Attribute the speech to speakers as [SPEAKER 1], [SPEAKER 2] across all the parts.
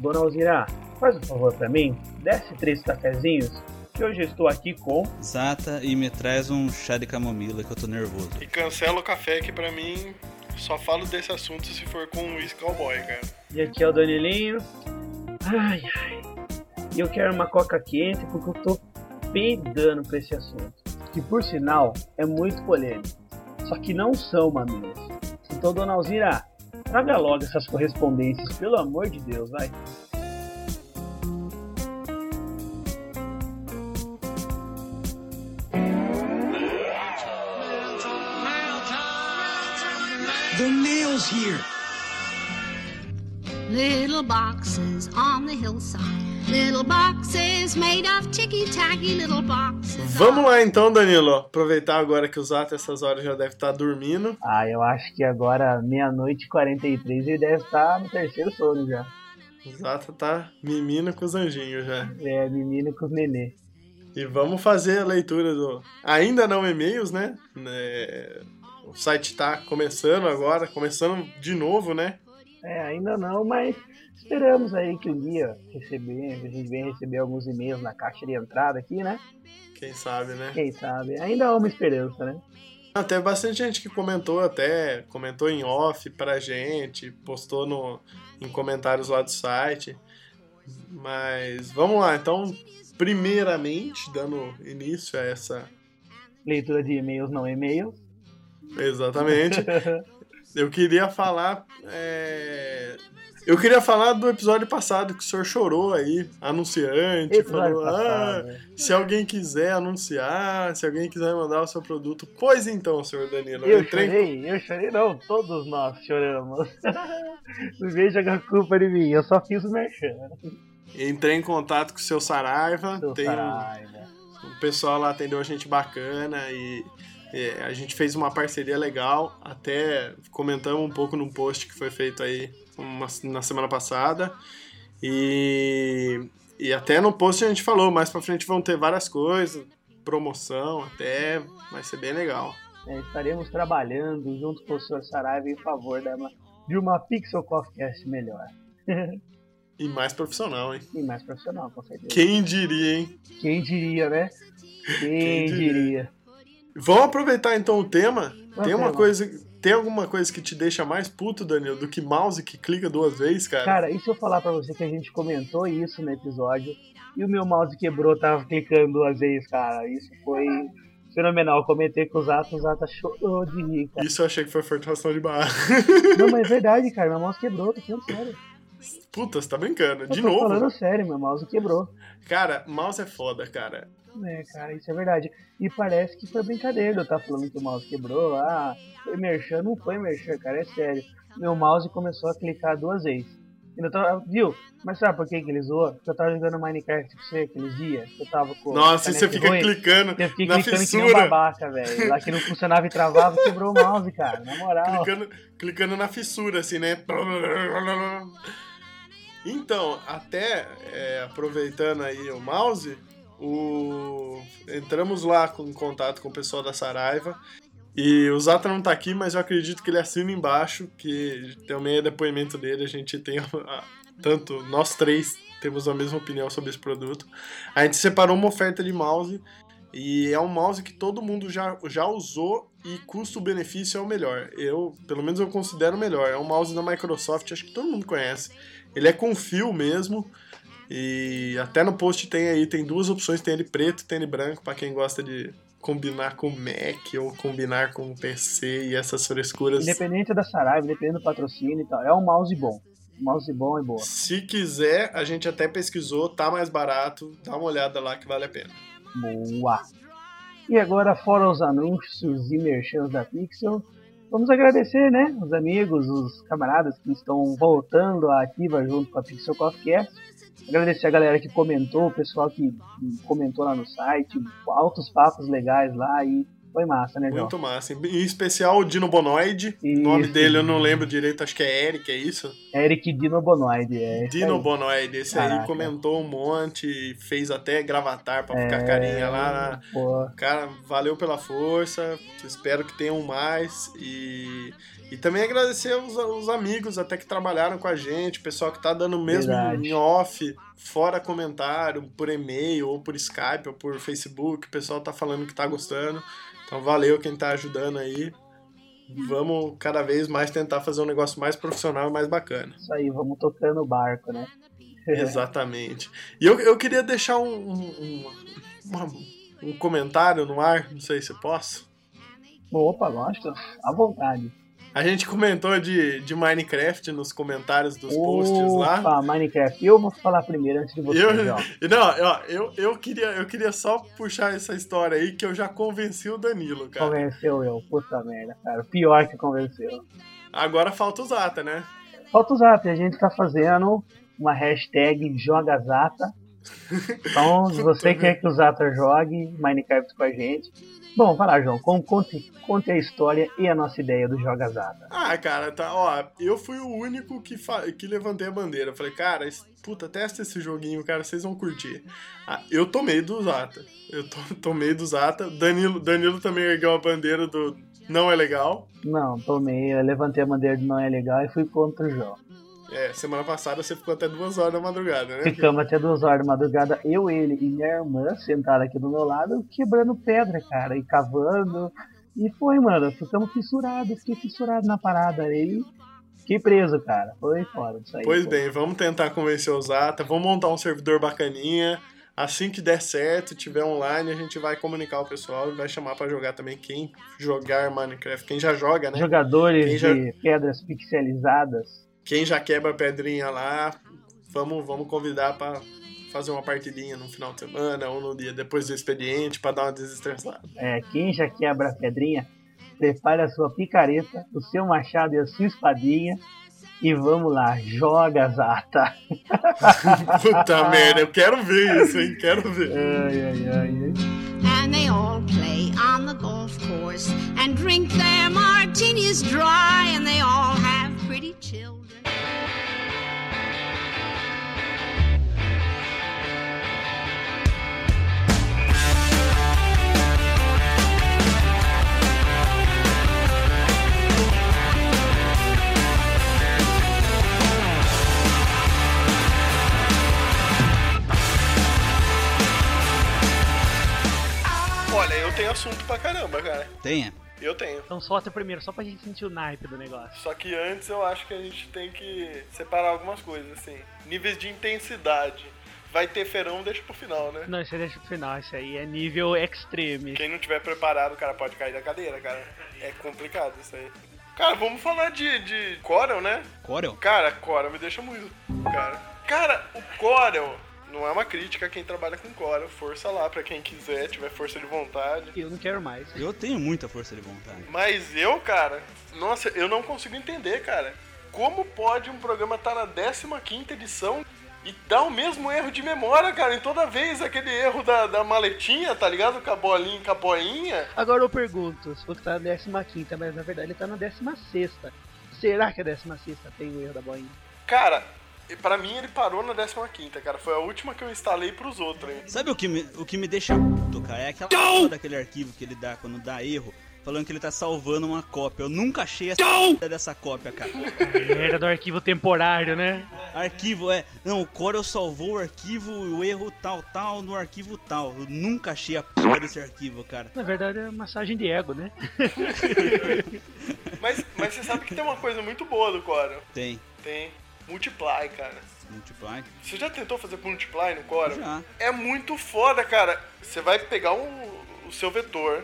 [SPEAKER 1] Dona Alzira, faz um favor pra mim, desce três cafezinhos, que hoje eu estou aqui com...
[SPEAKER 2] Zata e me traz um chá de camomila que eu tô nervoso.
[SPEAKER 3] E cancela o café que pra mim só falo desse assunto se for com o Whisky Cowboy, cara.
[SPEAKER 1] E aqui é o Danilinho. Ai, ai. E eu quero uma coca quente porque eu tô peidando pra esse assunto. Que por sinal é muito polêmico. Só que não são mamilos. Então, dona Alzira, traga logo essas correspondências, pelo amor de Deus, vai.
[SPEAKER 4] The nail's here.
[SPEAKER 5] Little boxes on the hillside. Little boxes made of ticky-tacky little boxes.
[SPEAKER 3] Vamos lá então, Danilo. Aproveitar agora que o Zato essas horas já deve estar dormindo.
[SPEAKER 1] Ah, eu acho que agora, meia-noite e 43, ele deve estar no terceiro sono já.
[SPEAKER 3] O Zato tá mimino com os anjinhos já.
[SPEAKER 1] É, menino com os nenê.
[SPEAKER 3] E vamos fazer a leitura do. Ainda não e-mails, né? É, O site tá começando agora, começando de novo, né?
[SPEAKER 1] É, ainda não, mas esperamos aí que um dia receber, a gente venha receber alguns e-mails na caixa de entrada aqui, né?
[SPEAKER 3] Quem sabe, né?
[SPEAKER 1] Quem sabe? Ainda há uma esperança, né?
[SPEAKER 3] Até bastante gente que comentou até, comentou em off pra gente, postou no, em comentários lá do site. Mas vamos lá, então, primeiramente, dando início a essa.
[SPEAKER 1] Leitura de e-mails, não e-mails.
[SPEAKER 3] Exatamente. Eu queria falar. é, Eu queria falar do episódio passado que o senhor chorou aí, anunciante, falou: ah,
[SPEAKER 1] passado, né?
[SPEAKER 3] se alguém quiser anunciar, se alguém quiser mandar o seu produto, pois então, senhor Danilo.
[SPEAKER 1] Eu
[SPEAKER 3] entrei
[SPEAKER 1] chorei, eu chorei não, todos nós choramos. Não vejo jogar culpa de mim, eu só fiz o merchan.
[SPEAKER 3] Entrei em contato com o seu Saraiva,
[SPEAKER 1] Seu
[SPEAKER 3] tem um,
[SPEAKER 1] Saraiva.
[SPEAKER 3] o pessoal lá atendeu a gente bacana e é, a gente fez uma parceria legal, até comentamos um pouco num post que foi feito aí uma- na semana passada e, e até no post a gente falou, mais pra frente vão ter várias coisas, promoção até, vai ser bem legal.
[SPEAKER 1] É, estaremos trabalhando junto com o Sr. Saraiva em favor da- de uma Pixel Coffeecast melhor.
[SPEAKER 3] E mais profissional, hein?
[SPEAKER 1] E mais profissional, com certeza.
[SPEAKER 3] Quem diria, hein?
[SPEAKER 1] Quem diria, né? Quem,
[SPEAKER 3] Quem diria?
[SPEAKER 1] diria?
[SPEAKER 3] Vamos aproveitar então o tema. Tem uma
[SPEAKER 1] tema?
[SPEAKER 3] coisa. Tem alguma coisa que te deixa mais puto, Danilo, do que mouse que clica duas vezes, cara?
[SPEAKER 1] Cara, e se eu falar pra você que a gente comentou isso no episódio e o meu mouse quebrou, tava clicando duas vezes, cara. Isso foi fenomenal. Eu comentei com o Zata, o Zata chorou de rir, cara.
[SPEAKER 3] Isso eu achei que foi forçação de barra.
[SPEAKER 1] Não, mas é verdade, cara. Meu mouse quebrou, tô falando sério.
[SPEAKER 3] Puta, você tá brincando.
[SPEAKER 1] Eu
[SPEAKER 3] De
[SPEAKER 1] tô
[SPEAKER 3] novo?
[SPEAKER 1] falando sério, meu mouse quebrou.
[SPEAKER 3] Cara, mouse é foda, cara.
[SPEAKER 1] É, cara, isso é verdade. E parece que foi brincadeira eu tá falando que o mouse quebrou. Ah, foi merchan. Não foi merchan, cara, é sério. Meu mouse começou a clicar duas vezes. Eu tava, viu? Mas sabe por que, que ele zoou? Porque eu tava jogando Minecraft com você aqueles dias. Eu tava com.
[SPEAKER 3] Nossa, e você fica
[SPEAKER 1] ruim.
[SPEAKER 3] clicando
[SPEAKER 1] Eu fiquei
[SPEAKER 3] na
[SPEAKER 1] clicando que nem um
[SPEAKER 3] fissura.
[SPEAKER 1] babaca, velho. Lá que não funcionava e travava, quebrou o mouse, cara. Na moral.
[SPEAKER 3] Clicando, clicando na fissura, assim, né? Então, até é, aproveitando aí o mouse, o... entramos lá com, em contato com o pessoal da Saraiva. E o Zata não tá aqui, mas eu acredito que ele assina embaixo, que também é depoimento dele, a gente tem a- tanto nós três temos a mesma opinião sobre esse produto. A gente separou uma oferta de mouse e é um mouse que todo mundo já, já usou e custo-benefício é o melhor. Eu, pelo menos eu considero o melhor. É um mouse da Microsoft, acho que todo mundo conhece. Ele é com fio mesmo. E até no post tem aí, tem duas opções, tem ele preto e tem ele branco, para quem gosta de combinar com Mac ou combinar com PC e essas frescuras.
[SPEAKER 1] Independente da Saraiva, independente do patrocínio e tal. É um mouse bom. Um mouse bom e boa.
[SPEAKER 3] Se quiser, a gente até pesquisou, tá mais barato, dá uma olhada lá que vale a pena.
[SPEAKER 1] Boa! E agora, fora os anúncios e merchans da Pixel, vamos agradecer, né? Os amigos, os camaradas que estão voltando à ativa junto com a Pixel Coffeecast. Agradecer a galera que comentou, o pessoal que comentou lá no site, altos papos legais lá e Foi massa, né, João?
[SPEAKER 3] Muito massa. Em especial o Dino Bonoid. O nome dele eu não lembro direito, acho que é Eric, é isso?
[SPEAKER 1] Eric Dino Bonoid. É
[SPEAKER 3] Dino
[SPEAKER 1] aí.
[SPEAKER 3] Bonoid. Esse aí
[SPEAKER 1] Caraca.
[SPEAKER 3] comentou um monte, fez até gravatar pra ficar carinha lá.
[SPEAKER 1] Pô,
[SPEAKER 3] Cara, valeu pela força. Espero que tenham mais. E, e também agradecer os, os amigos até que trabalharam com a gente, o pessoal que tá dando mesmo
[SPEAKER 1] Verdade.
[SPEAKER 3] em off, fora comentário, por e-mail, ou por Skype, ou por Facebook. O pessoal tá falando que tá gostando. Então valeu quem tá ajudando aí. Vamos cada vez mais tentar fazer um negócio mais profissional e mais bacana.
[SPEAKER 1] isso aí, vamos tocando o barco, né?
[SPEAKER 3] Exatamente. E eu, eu queria deixar um, um, um- um comentário no ar, não sei se posso.
[SPEAKER 1] Opa, lógico, à vontade.
[SPEAKER 3] A gente comentou de, de Minecraft nos comentários dos posts lá.
[SPEAKER 1] Opa, Minecraft. Eu vou falar primeiro antes de você,
[SPEAKER 3] Eu,
[SPEAKER 1] João.
[SPEAKER 3] não, ó, eu, eu, queria, eu queria só puxar essa história aí que eu já convenci o Danilo, cara.
[SPEAKER 1] Convenceu eu, puta merda, cara. Pior que convenceu.
[SPEAKER 3] Agora falta o Zata, né?
[SPEAKER 1] Falta o Zap, a gente tá fazendo uma hashtag JogaZata. Então, se você quer que o Zata jogue Minecraft com a gente. Bom, vai lá, João. con- Conte, conte a história e a nossa ideia do JogaZata.
[SPEAKER 3] Ah, cara, tá, ó, eu fui o único que, que levantei a bandeira. Falei, cara, esse- puta, testa esse joguinho, cara, vocês vão curtir. Ah, eu tomei do Zata. Eu to- tomei do Zata. Danilo, Danilo também ergueu a bandeira do não é legal.
[SPEAKER 1] Não, tomei, eu levantei a bandeira de não é legal e fui contra o João.
[SPEAKER 3] É, semana passada você ficou até duas horas da madrugada, né?
[SPEAKER 1] Ficamos até duas horas da madrugada, eu, ele e minha irmã sentaram aqui do meu lado, quebrando pedra, cara, e cavando. E foi, mano, ficamos fissurados, fiquei fissurado na parada aí. Fiquei preso, cara. Foi fora disso aí.
[SPEAKER 3] Pois
[SPEAKER 1] pô.
[SPEAKER 3] bem, vamos tentar convencer o Zata, vamos montar um servidor bacaninha. Assim que der certo, tiver online, a gente vai comunicar o pessoal e vai chamar pra jogar também quem jogar Minecraft, quem já joga, né?
[SPEAKER 1] Jogadores
[SPEAKER 3] já-
[SPEAKER 1] de pedras pixelizadas.
[SPEAKER 3] Quem já quebra a pedrinha lá, vamos, vamos convidar pra fazer uma partidinha no final de semana ou no dia depois do expediente pra dar uma desestressada.
[SPEAKER 1] É, quem já quebra a pedrinha, prepare a sua picareta, o seu machado e a sua espadinha. E vamos lá, joga Zata.
[SPEAKER 3] Puta merda, eu quero ver isso, hein? Quero ver.
[SPEAKER 1] Ai, ai, ai. ai.
[SPEAKER 5] and they all play on the golf course and drink their martinis dry, and they all have pretty children.
[SPEAKER 3] Olha, eu tenho assunto pra caramba, cara.
[SPEAKER 2] Tenha.
[SPEAKER 3] Eu tenho.
[SPEAKER 6] Então solta primeiro, só pra gente sentir o naipe do negócio.
[SPEAKER 3] Só que antes eu acho que a gente tem que separar algumas coisas, assim. Níveis de intensidade. Vai ter ferão, deixa pro final, né?
[SPEAKER 6] Não, isso aí deixa pro final, isso aí é nível extreme.
[SPEAKER 3] Quem não tiver preparado, o cara pode cair da cadeira, cara. É complicado isso aí. Cara, vamos falar de, de Corel, né?
[SPEAKER 2] Corel?
[SPEAKER 3] Cara, Corel me deixa muito, cara. Cara, o Corel não é uma crítica a quem trabalha com Corel. Força lá pra quem quiser, tiver força de vontade.
[SPEAKER 6] Eu não quero mais.
[SPEAKER 2] Eu tenho muita força de vontade.
[SPEAKER 3] Mas eu, cara, nossa, eu não consigo entender, cara. Como pode um programa estar na 15 edição e dar o mesmo erro de memória, cara? Em toda vez aquele erro da, da maletinha, tá ligado? Com a bolinha, com a boinha.
[SPEAKER 6] Agora eu pergunto, se você tá na 15, mas na verdade ele tá na 16. Será que a 16 tem o erro da boinha?
[SPEAKER 3] Cara, e pra mim ele parou na 15, cara. Foi a última que eu instalei pros outros, hein?
[SPEAKER 2] Sabe o que me, o que me deixa puto, cara? É aquela porra daquele arquivo que ele dá quando dá erro, falando que ele tá salvando uma cópia. Eu nunca achei essa porra dessa cópia, cara.
[SPEAKER 6] Era do arquivo temporário, né?
[SPEAKER 2] Arquivo é. Não, o Corel salvou o arquivo, o erro tal, tal, no arquivo tal. Eu nunca achei a porra desse arquivo, cara.
[SPEAKER 6] Na verdade é massagem de ego, né?
[SPEAKER 3] Mas, mas você sabe que tem uma coisa muito boa do Corel.
[SPEAKER 2] Tem.
[SPEAKER 3] Tem multiply, cara.
[SPEAKER 2] Multiply.
[SPEAKER 3] Você já tentou fazer multiply no Corel?
[SPEAKER 2] Já.
[SPEAKER 3] É muito foda, cara. Você vai pegar um- o seu vetor,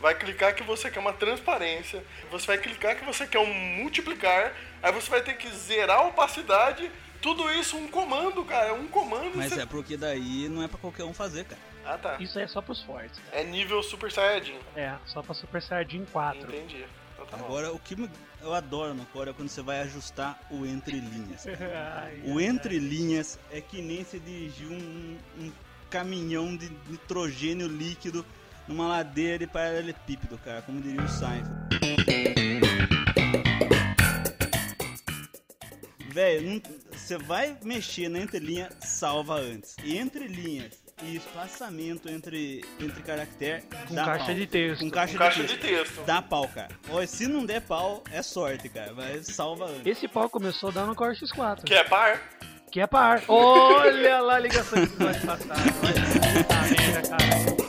[SPEAKER 3] vai clicar que você quer uma transparência, você vai clicar que você quer um multiplicar, aí você vai ter que zerar a opacidade, tudo isso um comando, cara, um comando.
[SPEAKER 2] Mas
[SPEAKER 3] você-
[SPEAKER 2] é porque daí não é pra qualquer um fazer, cara.
[SPEAKER 3] Ah, tá.
[SPEAKER 6] Isso aí é só pros fortes.
[SPEAKER 3] É nível Super Saiyajin.
[SPEAKER 6] É, só pra Super Saiyajin 4.
[SPEAKER 3] Entendi. Então tá bom.
[SPEAKER 2] Agora, o que me- eu adoro no Corel é quando você vai ajustar o entre linhas.
[SPEAKER 6] Ai,
[SPEAKER 2] O entre linhas é que nem se dirigir um, um caminhão de nitrogênio líquido numa ladeira de paralelepípedo, cara, como diria o Seinfeld. Velho, você vai mexer na entrelinha, salva antes. E entre linhas e espaçamento entre, entre caractere,
[SPEAKER 6] Com
[SPEAKER 2] dá
[SPEAKER 6] caixa
[SPEAKER 2] pau.
[SPEAKER 6] de texto.
[SPEAKER 2] Com caixa,
[SPEAKER 3] Com caixa
[SPEAKER 2] de,
[SPEAKER 3] de
[SPEAKER 2] texto. Dá pau, cara. Ó, se não der pau, é sorte, cara. Mas salva antes.
[SPEAKER 6] Esse pau começou a dar no Core X4.
[SPEAKER 3] Que é par.
[SPEAKER 6] Que é par. Olha lá a ligação que nós passaram. Olha, puta merda, cara.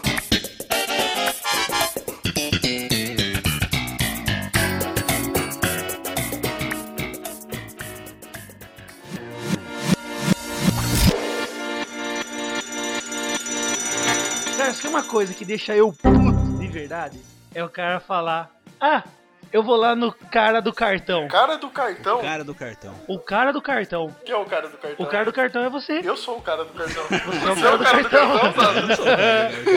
[SPEAKER 6] Coisa que deixa eu puto de verdade, é o cara falar: Ah, eu vou lá no cara do cartão.
[SPEAKER 3] Cara do cartão.
[SPEAKER 2] Cara do cartão.
[SPEAKER 6] O cara do cartão.
[SPEAKER 3] Quem é o cara do cartão?
[SPEAKER 6] O cara do cartão é você.
[SPEAKER 3] Eu sou o cara do cartão.
[SPEAKER 6] Você é o cara do cartão.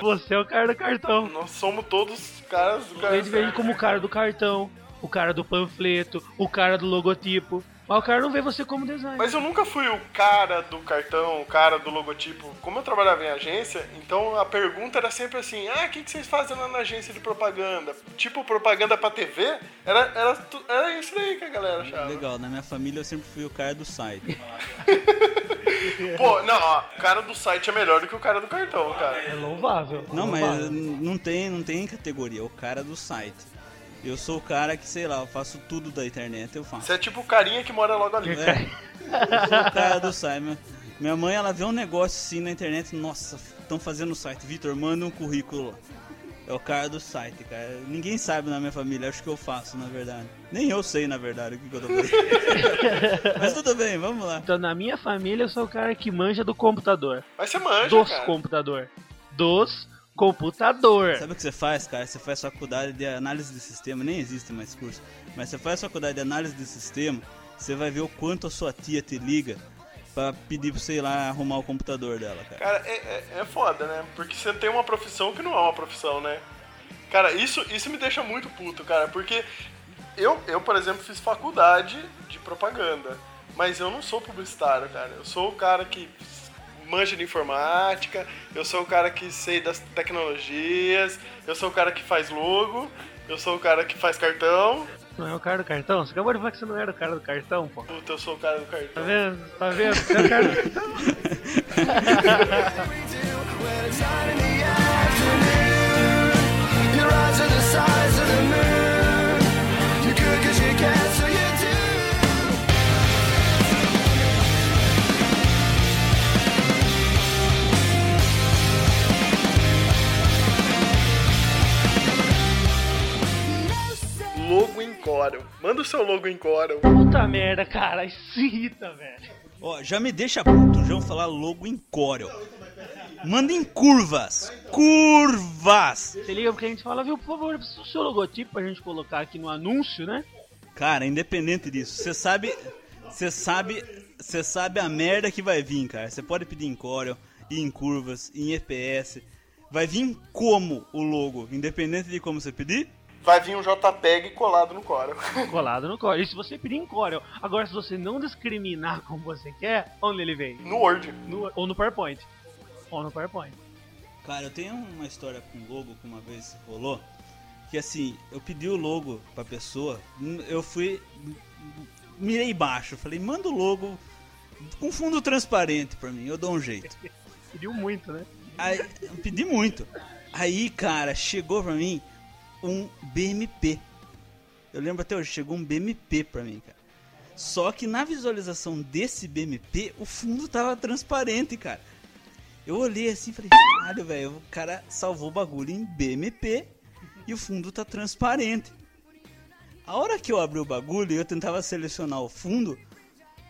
[SPEAKER 6] Você é o cara do cartão.
[SPEAKER 3] Nós somos todos caras do cartão.
[SPEAKER 6] Ele vem como o cara do cartão, o cara do panfleto, o cara do logotipo. Mas o cara não vê você como designer.
[SPEAKER 3] Mas eu nunca fui o cara do cartão, o cara do logotipo. Como eu trabalhava em agência, então a pergunta era sempre assim: ah, o que, que vocês fazem lá na agência de propaganda? Tipo, propaganda pra TV? Era, era, era isso aí que a galera achava.
[SPEAKER 2] Legal, na minha família eu sempre fui o cara do site.
[SPEAKER 3] Pô, não, ó, o cara do site é melhor do que o cara do cartão, cara.
[SPEAKER 6] É louvável.
[SPEAKER 2] Não, mas não tem, não tem categoria, é o cara do site. Eu sou o cara que, sei lá, eu faço tudo da internet, eu faço.
[SPEAKER 3] Você é tipo o carinha que mora logo ali.
[SPEAKER 2] É, eu sou o cara do site. Minha- mãe, ela vê um negócio assim na internet, nossa, estão fazendo o site. Vitor, manda um currículo lá. É o cara do site, cara. Ninguém sabe na minha família, acho que eu faço, na verdade. Nem eu sei, na verdade, o que, que eu tô fazendo. Mas tudo bem, vamos lá.
[SPEAKER 6] Então, na minha família, eu sou o cara que manja do computador.
[SPEAKER 3] Mas você manja,
[SPEAKER 6] Dos
[SPEAKER 3] cara.
[SPEAKER 6] computador. Dos computador.
[SPEAKER 2] Sabe o que você faz, cara? Você faz faculdade de análise de sistema, nem existe mais curso. Mas você faz faculdade de análise de sistema, você vai ver o quanto a sua tia te liga pra pedir pra você ir lá arrumar o computador dela, cara.
[SPEAKER 3] Cara, é, é, é foda, né? Porque você tem uma profissão que não é uma profissão, né? Cara, isso, isso me deixa muito puto, cara, porque eu, eu, por exemplo, fiz faculdade de propaganda, mas eu não sou publicitário, cara. Eu sou o cara que manja de informática, eu sou o cara que sei das tecnologias, eu sou o cara que faz logo, eu sou o cara que faz cartão,
[SPEAKER 6] Não é o cara do cartão? Você acabou de falar que você não era o cara do cartão, pô.
[SPEAKER 3] puta, eu sou o cara do
[SPEAKER 6] Tá
[SPEAKER 3] cartão.
[SPEAKER 6] vendo? Tá vendo? Você é o cara do cartão.
[SPEAKER 3] Corel. Manda o seu logo em Corel.
[SPEAKER 6] Puta merda, cara. Isso irrita, velho.
[SPEAKER 2] Ó, já me deixa puto, já vão falar logo em Corel. Manda em curvas. Curvas!
[SPEAKER 6] Você liga porque a gente fala, viu, por favor, o seu logotipo pra gente colocar aqui no anúncio, né?
[SPEAKER 2] Cara, independente disso, você sabe. Você sabe. Você sabe a merda que vai vir, cara. Você pode pedir em Corel, e em curvas, em EPS. Vai vir como o logo, independente de como você pedir?
[SPEAKER 3] Vai vir um JPEG colado no Corel.
[SPEAKER 6] Colado no Corel. E se você pedir em Corel. Agora, se você não discriminar como você quer, onde ele vem?
[SPEAKER 3] No Word.
[SPEAKER 6] No- ou no PowerPoint. Ou no PowerPoint.
[SPEAKER 2] Cara, eu tenho uma história com logo que uma vez rolou. Que assim, eu pedi o logo pra pessoa, eu fui. Mirei baixo, falei, manda o logo com fundo transparente pra mim, eu dou um jeito.
[SPEAKER 6] Pediu muito, né?
[SPEAKER 2] Aí, eu pedi muito. Aí, cara, chegou pra mim um BMP. Eu lembro até hoje, chegou um BMP pra mim, cara. Só que na visualização desse BMP, o fundo tava transparente, cara. Eu olhei assim e falei, caralho, velho, o cara salvou o bagulho em BMP e o fundo tá transparente. A hora que eu abri o bagulho e eu tentava selecionar o fundo,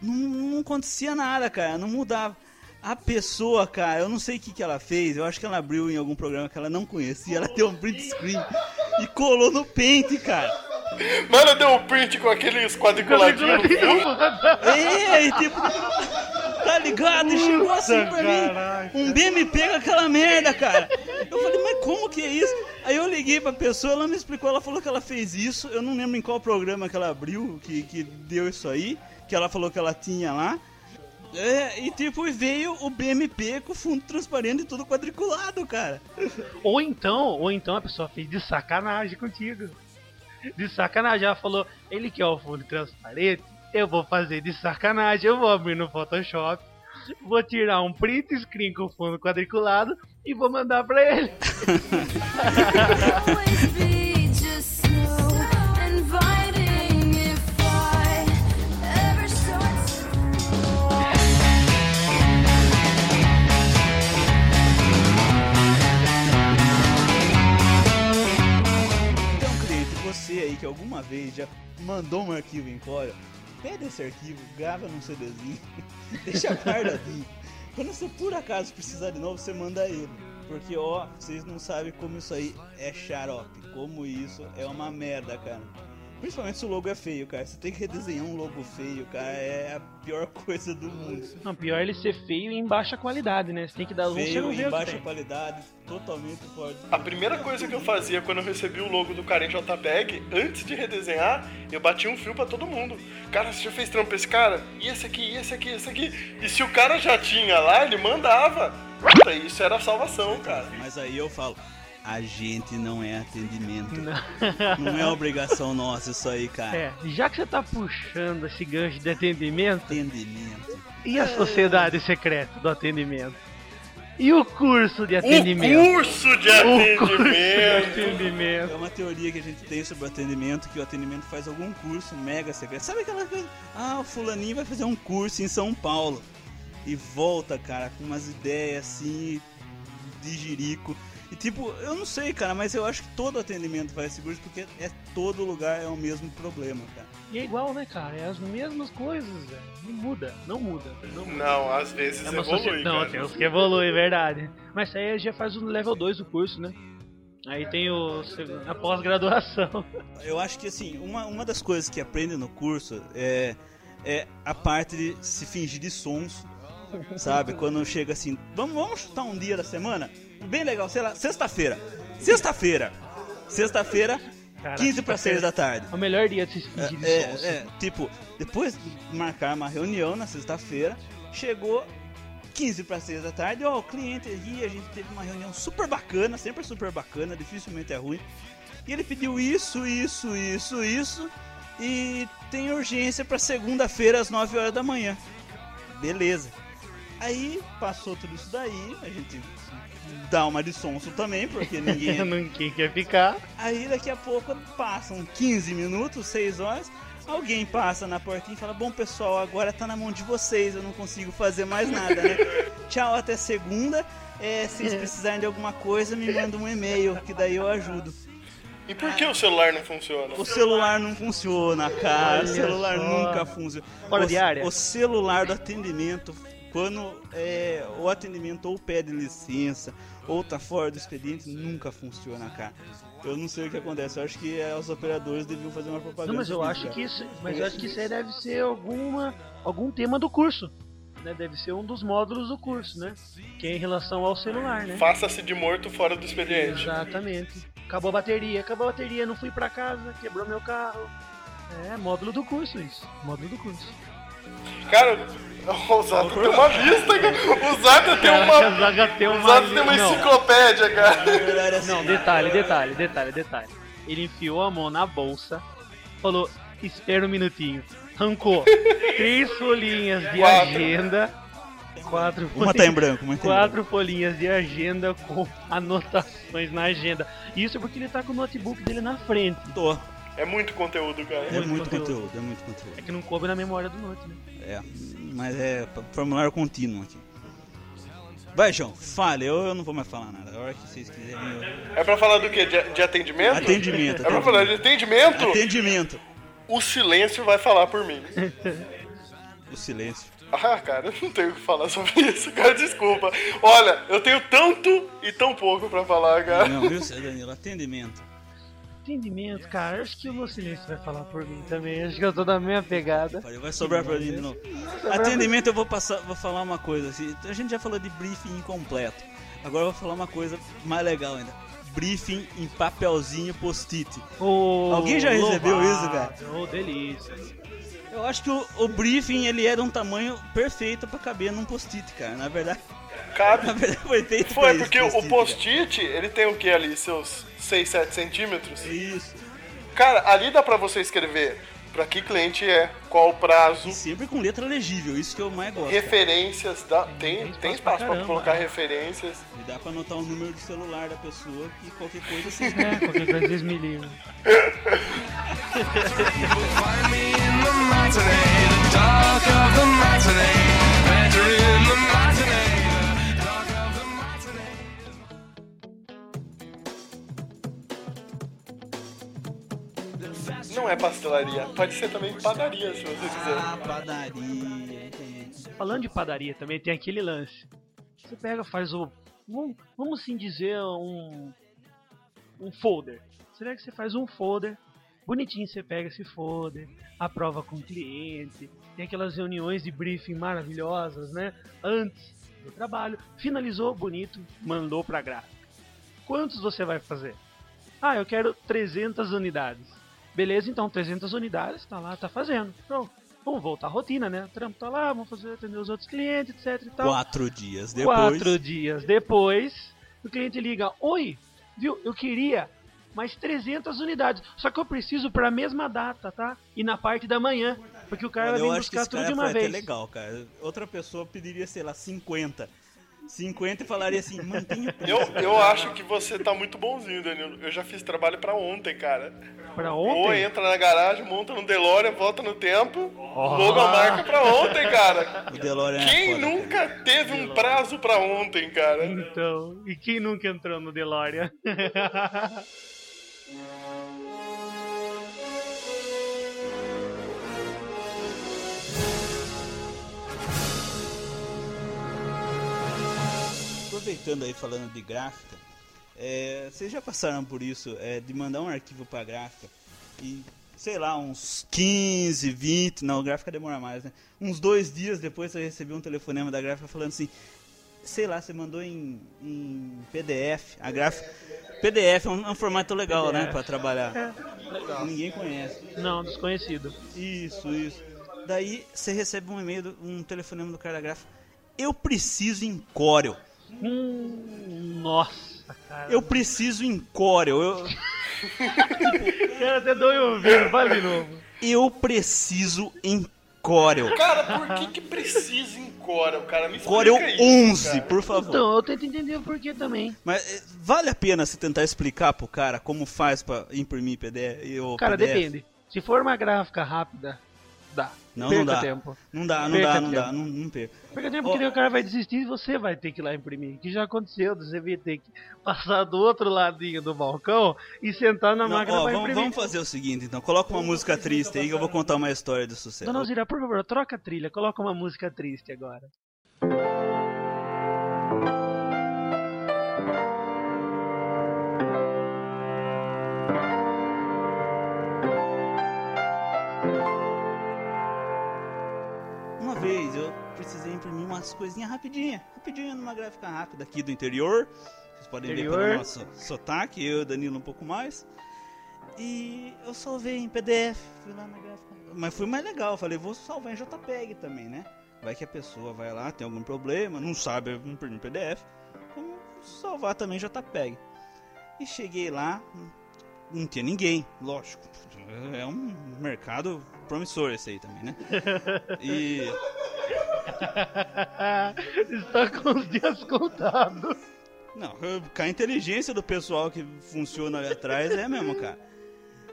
[SPEAKER 2] não, não acontecia nada, cara, não mudava. A pessoa, cara, eu não sei o que, que ela fez, eu acho que ela abriu em algum programa que ela não conhecia, ela deu um print screen e colou no pente, cara.
[SPEAKER 3] Mano, deu um print com aqueles quadriculadinhos.
[SPEAKER 2] É, e tipo, tá ligado? E chegou assim pra
[SPEAKER 6] Caraca.
[SPEAKER 2] mim, um BMP com aquela merda, cara. Eu falei, mas como que é isso? Aí eu liguei pra pessoa, ela me explicou, ela falou que ela fez isso, eu não lembro em qual programa que ela abriu, que, que deu isso aí, que ela falou que ela tinha lá. É, e tipo, veio o BMP com fundo transparente e tudo quadriculado, cara.
[SPEAKER 6] Ou então, ou então a pessoa fez de sacanagem contigo. De sacanagem. Ela falou, ele quer o fundo transparente, eu vou fazer de sacanagem, eu vou abrir no Photoshop, vou tirar um print screen com o fundo quadriculado e vou mandar pra ele.
[SPEAKER 2] aí que alguma vez já mandou um arquivo embora, pega esse arquivo, grava num CDzinho, deixa guardadinho. Quando você por acaso precisar de novo, você manda ele. Porque, ó, vocês não sabem como isso aí é xarope. Como isso é uma merda, cara. Principalmente se o logo é feio, cara. Você tem que redesenhar um logo feio, cara. É a pior coisa do mundo.
[SPEAKER 6] Não, pior é ele ser feio e em baixa qualidade, né? Você tem que dar um
[SPEAKER 2] Feio,
[SPEAKER 6] vê
[SPEAKER 2] em baixa
[SPEAKER 6] tem.
[SPEAKER 2] qualidade, totalmente fora de
[SPEAKER 3] A primeira coisa que eu fazia quando eu recebi o logo do cara em JPEG, antes de redesenhar, eu batia um fio pra todo mundo. Cara, você já fez trampo pra esse cara? E esse aqui, e esse aqui, e esse aqui. E se o cara já tinha lá, ele mandava. Puta, isso era a salvação, cara.
[SPEAKER 2] Mas aí eu falo, a gente não é atendimento. Não, é obrigação nossa isso aí, cara.
[SPEAKER 6] É, já que você tá puxando esse gancho de atendimento,
[SPEAKER 2] Atendimento.
[SPEAKER 6] e a sociedade secreta do atendimento? E o curso de
[SPEAKER 3] O
[SPEAKER 6] atendimento?
[SPEAKER 3] curso de
[SPEAKER 6] O curso de
[SPEAKER 3] atendimento.
[SPEAKER 6] atendimento.
[SPEAKER 2] É uma teoria que a gente tem sobre o atendimento, que o atendimento faz algum curso mega secreto. Sabe aquela coisa? Ah, o fulaninho vai fazer um curso em São Paulo. E volta, cara, com umas ideias assim de jirico. E tipo, eu não sei, cara, mas eu acho que todo atendimento faz esse curso porque é todo lugar é o mesmo problema, cara.
[SPEAKER 6] E é igual, né, cara? É as mesmas coisas, velho. Não muda, não muda. Não muda.
[SPEAKER 3] Não, às vezes
[SPEAKER 6] É
[SPEAKER 3] evolui.
[SPEAKER 6] Não,
[SPEAKER 3] cara.
[SPEAKER 6] tem uns que evolui, é verdade. Mas isso aí já faz o level 2 do curso, né? Aí tem o, a pós-graduação.
[SPEAKER 2] Eu acho que assim, uma, uma das coisas que aprende no curso é, é a parte de se fingir de sonso. Sabe? Quando chega assim, vamos, vamos chutar um dia da semana? Bem legal, sei lá, sexta-feira. Sexta-feira. Sexta-feira,
[SPEAKER 6] Cara,
[SPEAKER 2] 15 para 6 da tarde.
[SPEAKER 6] É o melhor dia de se fingir de
[SPEAKER 2] É,
[SPEAKER 6] sonso.
[SPEAKER 2] é, tipo, depois de marcar uma reunião na sexta-feira, chegou 15 para 6 da tarde, ó, o cliente aqui, a gente teve uma reunião super bacana, sempre super bacana, dificilmente é ruim. E ele pediu isso, isso, isso, isso, e tem urgência para segunda-feira às 9 horas da manhã. Beleza. Aí passou tudo isso daí, a gente dá uma de sonso também, porque ninguém
[SPEAKER 6] Ninguém quer ficar.
[SPEAKER 2] Aí daqui a pouco passam 15 minutos, 6 horas. Alguém passa na portinha e fala: Bom pessoal, agora tá na mão de vocês, eu não consigo fazer mais nada, né? Tchau, até segunda. É, se vocês precisarem de alguma coisa, me manda um e-mail, que daí eu ajudo.
[SPEAKER 3] E por que o celular não funciona?
[SPEAKER 2] O celular não funciona, cara.
[SPEAKER 6] Olha
[SPEAKER 2] o celular
[SPEAKER 6] só.
[SPEAKER 2] nunca funciona.
[SPEAKER 6] Hora
[SPEAKER 2] o,
[SPEAKER 6] diária?
[SPEAKER 2] o celular do atendimento, quando é, o atendimento ou pede licença ou tá fora do expediente, nunca funciona, cara. Eu não sei o que acontece. Eu acho que é, os operadores deviam fazer uma propaganda.
[SPEAKER 6] Não, mas eu
[SPEAKER 2] disso,
[SPEAKER 6] acho
[SPEAKER 2] cara.
[SPEAKER 6] que isso, mas eu acho que isso aí deve ser alguma algum tema do curso. Né? Deve ser um dos módulos do curso, né? Que é em relação ao celular, né?
[SPEAKER 3] Faça-se de morto fora do expediente.
[SPEAKER 6] Exatamente. Acabou a bateria, acabou a bateria, não fui pra casa, quebrou meu carro. É, módulo do curso isso. Módulo do curso.
[SPEAKER 3] Cara, o Zata tem uma lista, cara. O Zata tem uma.
[SPEAKER 6] A Zaga tem
[SPEAKER 3] O
[SPEAKER 6] uma
[SPEAKER 3] Zata tem uma enciclopédia, cara.
[SPEAKER 6] Não, detalhe, detalhe, detalhe, detalhe. Ele enfiou a mão na bolsa, falou, espera um minutinho. Arrancou três folhinhas de
[SPEAKER 3] Quatro.
[SPEAKER 6] agenda. Quatro
[SPEAKER 2] Uma tá em branco, uma tá
[SPEAKER 6] Quatro folhinhas de agenda com anotações na agenda. Isso porque ele tá com o notebook dele na frente.
[SPEAKER 2] Tô.
[SPEAKER 3] É muito conteúdo, cara.
[SPEAKER 2] É
[SPEAKER 6] Muito
[SPEAKER 2] muito
[SPEAKER 6] conteúdo.
[SPEAKER 2] conteúdo, é muito conteúdo.
[SPEAKER 6] É que não coube na memória do note, né?
[SPEAKER 2] É, mas é formulário contínuo aqui. Vai, João, fale, eu, eu não vou mais falar nada. A hora que vocês quiserem. eu-
[SPEAKER 3] É pra falar do quê? De, de atendimento?
[SPEAKER 2] Atendimento,
[SPEAKER 3] É pra falar de atendimento?
[SPEAKER 2] Atendimento.
[SPEAKER 3] O silêncio vai falar por mim.
[SPEAKER 2] O silêncio.
[SPEAKER 3] Ah, cara, eu não tenho o que falar sobre isso, cara, desculpa. Olha, eu tenho tanto e tão pouco pra falar, cara.
[SPEAKER 2] Não, viu, Danilo? Atendimento.
[SPEAKER 6] Entendimento, cara. Eu Acho que o meu silêncio vai falar por mim também. Acho que eu tô na minha pegada.
[SPEAKER 2] Vai sobrar pra mim de novo. Atendimento, eu vou passar, vou falar uma coisa. Assim, a gente já falou de briefing incompleto. Agora eu vou falar uma coisa mais legal ainda. Briefing em papelzinho post-it.
[SPEAKER 6] Ô,
[SPEAKER 2] Alguém já recebeu
[SPEAKER 6] louvado.
[SPEAKER 2] isso, cara?
[SPEAKER 6] Ô, delícia. Eu
[SPEAKER 2] acho que o, o briefing ele era um tamanho perfeito pra caber num post-it, cara. Na verdade,
[SPEAKER 3] Cabe.
[SPEAKER 2] foi feito
[SPEAKER 3] Foi, porque
[SPEAKER 2] isso,
[SPEAKER 3] o post-it, ele tem o que ali? Seus 6, 7 centímetros?
[SPEAKER 2] cara. Isso.
[SPEAKER 3] Cara, ali dá pra você escrever pra que cliente é, qual o prazo,
[SPEAKER 2] E sempre com letra legível, isso que eu mais gosto.
[SPEAKER 3] referências, dá, tem, tem espaço pra
[SPEAKER 6] caramba.
[SPEAKER 3] colocar referências.
[SPEAKER 2] E dá pra anotar o número do celular da pessoa e qualquer coisa assim.
[SPEAKER 6] É, qualquer coisa vocês me ligam.
[SPEAKER 3] Não é pastelaria, pode ser também padaria, se você quiser.
[SPEAKER 2] Ah, padaria, entendi.
[SPEAKER 6] Falando de padaria também, tem aquele lance. Você pega, faz o. Vamos, vamos assim dizer, um. Um folder. Será que você faz um folder? Bonitinho, você pega esse folder, aprova com o cliente, tem aquelas reuniões de briefing maravilhosas, né? Antes do trabalho, finalizou, bonito, mandou pra gráfica. Quantos você vai fazer? Ah, eu quero 300 unidades. Beleza, então 300 unidades, tá lá, tá fazendo. Pronto. Vamos voltar à rotina, né? O trampo tá lá, vamos fazer atender os outros clientes, etc e tal.
[SPEAKER 2] Quatro dias depois.
[SPEAKER 6] Quatro dias depois, o cliente liga: Oi, viu? Eu queria mais 300 unidades. Só que eu preciso para a mesma data, tá? E na parte da manhã. Porque o cara
[SPEAKER 2] acho que
[SPEAKER 6] buscar tudo de uma vez.
[SPEAKER 2] legal, cara. Outra pessoa pediria, sei lá, 50. 50 e falaria assim, mantenha o preço.
[SPEAKER 3] Eu, eu acho que você tá muito bonzinho, Danilo. Eu já fiz trabalho pra ontem, cara.
[SPEAKER 6] Pra
[SPEAKER 3] Ou
[SPEAKER 6] ontem?
[SPEAKER 3] entra na garagem, monta no DeLorean, volta no tempo, logomarca pra ontem, cara.
[SPEAKER 2] O DeLorean é
[SPEAKER 3] Quem
[SPEAKER 2] foda,
[SPEAKER 3] nunca teve um prazo pra ontem, cara?
[SPEAKER 6] Então, e quem nunca entrou no DeLorean?
[SPEAKER 2] Aproveitando aí, falando de gráfica, é, vocês já passaram por isso, é, de mandar um arquivo pra gráfica e, sei lá, uns 15, 20, não, gráfica demora mais, né? Uns dois dias depois você recebeu um telefonema da gráfica falando assim, sei lá, você mandou em, em PDF, a gráfica... PDF é um, é um formato legal, né, pra trabalhar. Ninguém conhece.
[SPEAKER 6] Não, desconhecido.
[SPEAKER 2] Isso, isso. Daí você recebe um e-mail, um telefonema do cara da gráfica. Eu preciso em Corel.
[SPEAKER 6] Hum, nossa, cara.
[SPEAKER 2] Eu preciso em Corel. Eu,
[SPEAKER 6] Cara, até dou ouvindo, vai de novo.
[SPEAKER 2] eu preciso em Corel.
[SPEAKER 3] Cara, por que que precisa em Corel, cara? Me
[SPEAKER 2] Corel
[SPEAKER 3] isso,
[SPEAKER 2] 11,
[SPEAKER 3] cara.
[SPEAKER 2] por favor.
[SPEAKER 6] Então, eu tento entender o porquê também.
[SPEAKER 2] Mas eh, vale a pena você tentar explicar pro cara como faz pra imprimir PDF?
[SPEAKER 6] Cara,
[SPEAKER 2] PDF?
[SPEAKER 6] depende. Se for uma gráfica rápida, dá.
[SPEAKER 2] Não,
[SPEAKER 6] Perca
[SPEAKER 2] não dá.
[SPEAKER 6] tempo.
[SPEAKER 2] Não dá, não
[SPEAKER 6] Perca
[SPEAKER 2] dá, não
[SPEAKER 6] tempo.
[SPEAKER 2] dá, não, não perca.
[SPEAKER 6] Perca tempo
[SPEAKER 2] Ó.
[SPEAKER 6] porque o cara vai desistir e você vai ter que ir lá imprimir. Que já aconteceu, você vai ter que passar do outro ladinho do balcão e sentar na
[SPEAKER 2] Não,
[SPEAKER 6] máquina
[SPEAKER 2] ó,
[SPEAKER 6] pra
[SPEAKER 2] vamos,
[SPEAKER 6] imprimir.
[SPEAKER 2] vamos fazer o seguinte, então. Coloca uma música triste aí que eu vou contar uma história de sucesso.
[SPEAKER 6] Dona Alzira, por favor, troca a trilha, coloca uma música triste agora.
[SPEAKER 2] Umas coisinhas rapidinha, rapidinho numa gráfica rápida aqui do interior. Vocês podem ver
[SPEAKER 6] Interior.
[SPEAKER 2] pelo nosso sotaque, eu e o Danilo um pouco mais. E eu salvei em PDF, fui lá na gráfica. Mas foi mais legal, falei, vou salvar em JPEG também, né? Vai que a pessoa vai lá, tem algum problema, não sabe imprimir PDF. Vamos salvar também em JPEG. E cheguei lá, não tinha ninguém, lógico. É um mercado promissor esse aí também, né? E
[SPEAKER 6] Está com os dias contados.
[SPEAKER 2] Não, com a inteligência do pessoal que funciona ali atrás é mesmo, cara.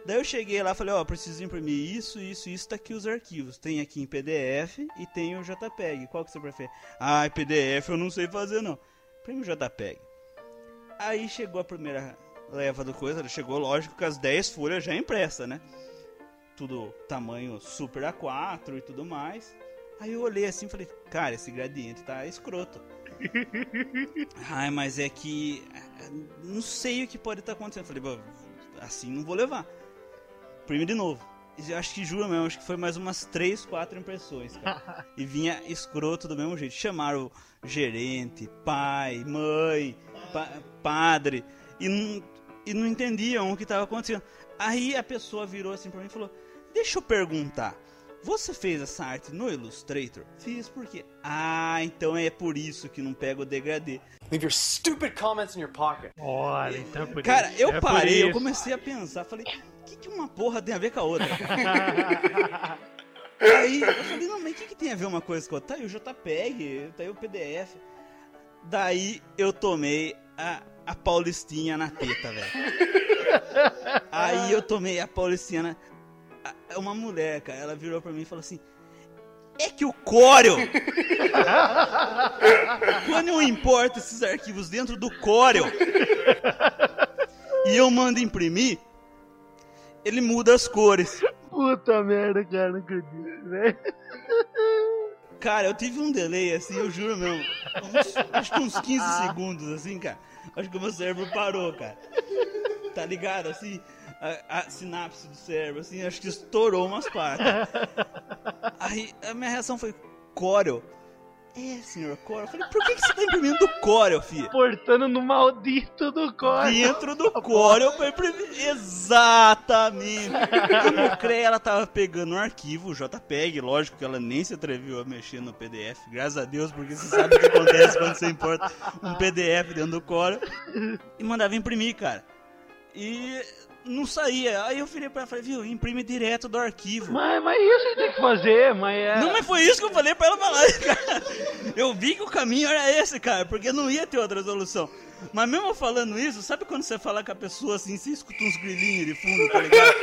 [SPEAKER 2] Daí eu cheguei lá falei, ó, preciso imprimir isso, isso, isso, tá aqui os arquivos. Tem aqui em PDF e tem o JPEG. Qual que você prefere? Ah, PDF eu não sei fazer não. Imprime o JPEG. Aí chegou a primeira leva do coisa, chegou lógico com as 10 folhas já impressa, né? Tudo tamanho super A4 e tudo mais. Aí eu olhei assim e falei, cara, esse gradiente tá escroto. Ai, mas é que. Não sei o que pode estar acontecendo. Falei, "Bom, assim não vou levar. Imprime de novo. Eu acho que juro mesmo, acho que foi mais umas 3, 4 impressões, cara. e vinha escroto do mesmo jeito. Chamaram gerente, pai, mãe, pa- padre. E não, e não entendiam o que estava acontecendo. Aí a pessoa virou assim pra mim e falou: Deixa eu perguntar. Você fez essa arte no Illustrator? Fiz por quê? Ah, então é por isso que não pega o degradê.
[SPEAKER 7] Leave your stupid comments in your pocket.
[SPEAKER 6] Olha, então é por
[SPEAKER 2] Cara,
[SPEAKER 6] isso.
[SPEAKER 2] eu
[SPEAKER 6] É
[SPEAKER 2] parei, eu comecei a pensar, falei, o que, que uma porra tem a ver com a outra? Aí eu falei, não, mas o que, que tem a ver uma coisa com a outra? Tá aí o JPEG, tá aí o PDF. Daí eu tomei a, a Paulistinha na teta, velho. Aí eu tomei a Paulistinha na... Uma mulher, cara, ela virou pra mim e falou assim, é que o Corel, quando eu importo esses arquivos dentro do Corel e eu mando imprimir, ele muda as cores.
[SPEAKER 6] Puta merda, cara, não acredito, velho.
[SPEAKER 2] Cara, eu tive um delay assim, eu juro mesmo. Uns, acho que uns 15 segundos, assim, cara. Acho que o meu cérebro parou, cara. Tá ligado? Assim, a, a sinapse do cérebro, assim, acho que estourou umas partes. Aí a minha reação foi: Corel? É, senhor Corel. Eu falei: por que, que você tá imprimindo do Corel, filho?
[SPEAKER 6] Portando no maldito do Corel.
[SPEAKER 2] Dentro do Corel pra imprimir. Exatamente. No CREA ela tava pegando um arquivo, JPEG, lógico que ela nem se atreveu a mexer no PDF, graças a Deus, porque você sabe o que acontece quando você importa um PDF dentro do Corel. E mandava imprimir, cara. E não saía. Aí eu virei pra ela e falei, viu, imprime direto do arquivo.
[SPEAKER 6] Mas, mas isso que tem que fazer, mas é.
[SPEAKER 2] Não, mas foi isso que eu falei pra ela falar, cara. Eu vi que o caminho era esse, cara, porque não ia ter outra solução. Mas mesmo falando isso, sabe quando você fala com a pessoa assim, você escuta uns grilinhos de fundo, tá ligado?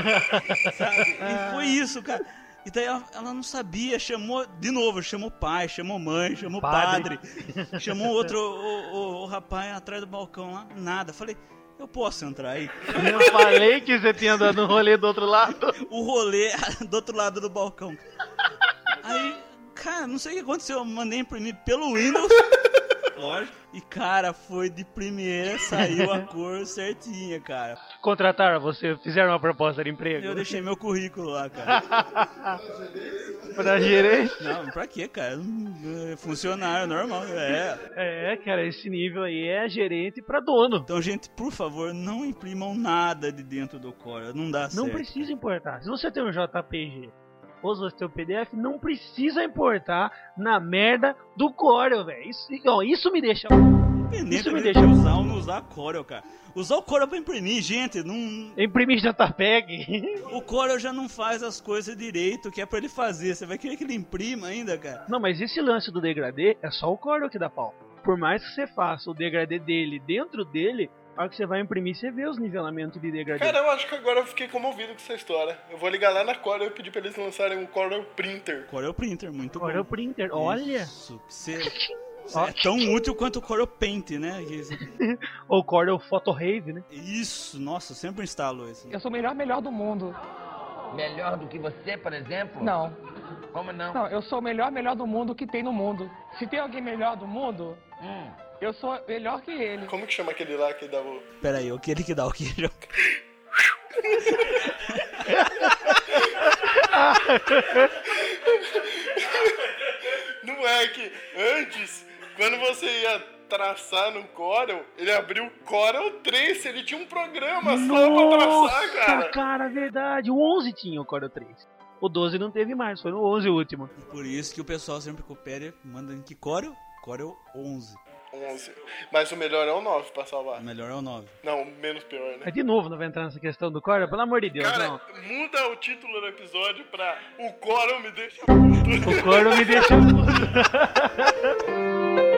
[SPEAKER 2] sabe? E foi isso, cara. E daí ela, ela não sabia, chamou, de novo, chamou pai, chamou mãe, chamou
[SPEAKER 6] Padre.
[SPEAKER 2] padre, chamou outro, o, o- o rapaz atrás do balcão lá, nada. Falei, eu posso entrar aí?
[SPEAKER 6] Eu falei que você tinha dado um rolê do outro lado.
[SPEAKER 2] o rolê do outro lado do balcão. Aí, cara, não sei o que aconteceu, eu mandei imprimir pelo Windows. Lógico. E, cara, foi de primeira, saiu a cor certinha, cara.
[SPEAKER 6] Contrataram você, fizeram uma proposta de emprego.
[SPEAKER 2] Eu deixei meu currículo lá, cara.
[SPEAKER 6] Pra gerente.
[SPEAKER 2] Não, pra quê, cara? É Funcionário, normal, é.
[SPEAKER 6] É, cara, esse nível aí é gerente pra dono.
[SPEAKER 2] Então, gente, por favor, não imprimam nada de dentro do Corel, não dá
[SPEAKER 6] Não
[SPEAKER 2] certo.
[SPEAKER 6] precisa importar. Se você tem um JPG ou se você tem PDF, não precisa importar na merda do Corel, velho. Isso, ó, isso me deixa.
[SPEAKER 2] Independente
[SPEAKER 6] Isso me
[SPEAKER 2] de
[SPEAKER 6] deixa-
[SPEAKER 2] usar ou não usar Corel, cara. Usar o Corel pra imprimir, gente, não,
[SPEAKER 6] Imprimir JPEG.
[SPEAKER 2] O Corel já não faz as coisas direito que é pra ele fazer. Você vai querer que ele imprima ainda, cara?
[SPEAKER 6] Não, mas esse lance do degradê é só o Corel que dá pau. Por mais que você faça o degradê dele dentro dele, a hora que você vai imprimir, você vê os nivelamentos de degradê.
[SPEAKER 3] Cara, eu acho que agora eu fiquei comovido com essa história. Eu vou ligar lá na Corel e pedir pra eles lançarem um Corel Printer.
[SPEAKER 2] Corel Printer, muito
[SPEAKER 6] Corel
[SPEAKER 2] bom.
[SPEAKER 6] Printer, olha.
[SPEAKER 2] Isso, que você... é tão útil quanto o Corel Paint, né?
[SPEAKER 6] Ou Corel Photo Rave, né?
[SPEAKER 2] Isso, nossa, eu sempre instalo isso.
[SPEAKER 8] Eu sou o melhor, melhor do mundo.
[SPEAKER 9] Melhor do que você, por exemplo?
[SPEAKER 8] Não.
[SPEAKER 9] Como não?
[SPEAKER 8] Não, eu sou o melhor, melhor do mundo que tem no mundo. Se tem alguém melhor do mundo,
[SPEAKER 9] Hum.
[SPEAKER 8] Eu sou melhor que ele.
[SPEAKER 3] Como que chama aquele lá que dá o.
[SPEAKER 2] Pera aí, aquele que dá o queijo.
[SPEAKER 3] Não é que antes, quando você ia traçar no Corel, ele abriu o Corel Trace, ele tinha um programa só pra traçar, cara.
[SPEAKER 6] cara, verdade. O 11 tinha o Corel 3. O 12 não teve mais, foi no 11 o último.
[SPEAKER 2] Por isso que o pessoal sempre coopera, manda em que Corel? Corel 11.
[SPEAKER 3] 11. Mas o melhor é o 9 pra
[SPEAKER 2] O
[SPEAKER 3] salvar.
[SPEAKER 2] melhor é o 9.
[SPEAKER 3] Não, o menos pior, né?
[SPEAKER 6] Mas de novo não vai entrar nessa questão do Corel, pelo amor de Deus,
[SPEAKER 3] Cara,
[SPEAKER 6] não.
[SPEAKER 3] muda o título do episódio pra O Corel me deixa puto.
[SPEAKER 6] O Corel me deixa
[SPEAKER 3] Sabe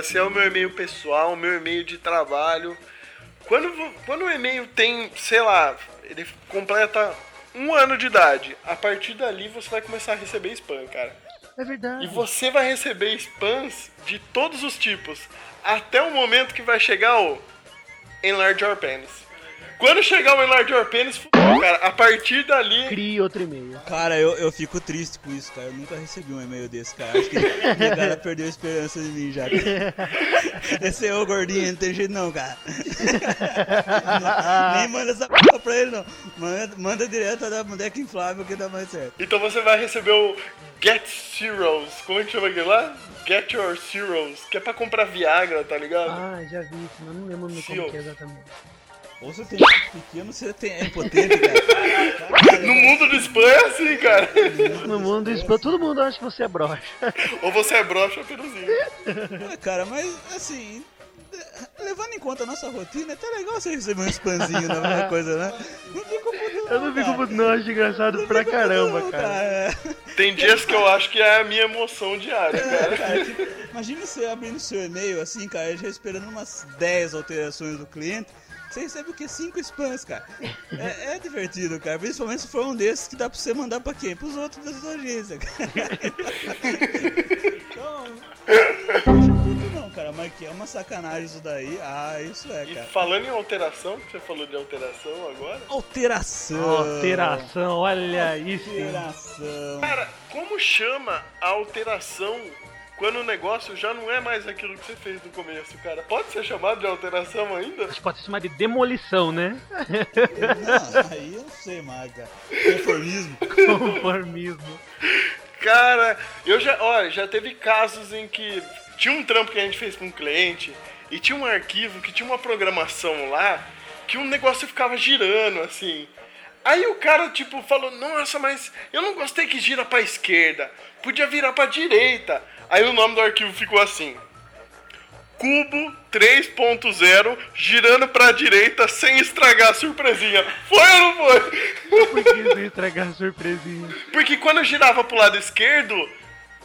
[SPEAKER 3] cara, se é o meu e-mail pessoal, o meu e-mail de trabalho. Quando, quando o e-mail tem, sei lá, ele completa um ano de idade, a partir dali você vai começar a receber spam, cara.
[SPEAKER 6] É verdade.
[SPEAKER 3] E você vai receber spams de todos os tipos, até o momento que vai chegar o Enlarge Your Penis. Quando chegar o Enlarge Your Penis, fudeu, cara. A partir dali.
[SPEAKER 6] Crie outro e-mail.
[SPEAKER 2] Cara, eu, eu fico triste com isso, cara. Eu nunca recebi um e-mail desse, cara. Acho que a cara perdeu a esperança de mim já. Esse é o gordinho, não tem jeito não, cara. Nem manda essa porra pra ele, não. Manda, manda direto da boneca inflável que dá mais certo.
[SPEAKER 3] Então você vai receber o Get Zeros. Como é que chama aquele lá? Get Your Zeros. Que é pra comprar Viagra, tá ligado?
[SPEAKER 6] Ah, já vi isso, mas não lembro como que é exatamente.
[SPEAKER 2] Ou você tem pequeno, você tem, é impotente, cara.
[SPEAKER 3] No mundo do spam é assim, cara.
[SPEAKER 6] No mundo do spam, todo mundo acha que você é broxa.
[SPEAKER 3] Ou você é broxa ou peruzinho.
[SPEAKER 2] Ah, cara, mas assim, levando em conta a nossa rotina, é até legal você receber um spamzinho da mesma coisa, né? Não fico puto,
[SPEAKER 6] Eu não fico muito, não, acho engraçado pra caramba, cara.
[SPEAKER 2] cara.
[SPEAKER 3] Tem dias que eu acho que é a minha emoção diária,
[SPEAKER 2] É,
[SPEAKER 3] cara.
[SPEAKER 2] cara, tipo, imagina você abrindo seu e-mail assim, cara, já esperando umas 10 alterações do cliente. Você recebe o que? 5 spams, cara. É, é divertido, cara. Principalmente se for um desses que dá pra você mandar pra quem? Pros outros da sua agência, cara. Então, não não, cara. Mas que é uma sacanagem isso daí. Ah, isso é,
[SPEAKER 3] E
[SPEAKER 2] cara.
[SPEAKER 3] falando em alteração, que você falou de alteração agora.
[SPEAKER 2] Alteração.
[SPEAKER 6] Alteração, olha isso.
[SPEAKER 2] Alteração.
[SPEAKER 3] Cara, como chama a alteração quando o negócio já não é mais aquilo que você fez no começo, cara? Pode ser chamado de alteração ainda?
[SPEAKER 6] Acho que pode ser chamado de demolição, né?
[SPEAKER 2] Não, aí eu sei cara. Conformismo.
[SPEAKER 6] Conformismo.
[SPEAKER 3] Cara, eu já, olha, já teve casos em que tinha um trampo que a gente fez com um cliente e tinha um arquivo que tinha uma programação lá que o negócio ficava girando assim. Aí o cara tipo falou: "Nossa, mas eu não gostei que gira pra esquerda. Podia virar pra direita". Aí o nome do arquivo ficou assim: Cubo 3.0 girando pra direita sem estragar a surpresinha. Foi ou não foi?
[SPEAKER 6] Por que você entregar a surpresinha?
[SPEAKER 3] Porque quando eu girava pro lado esquerdo,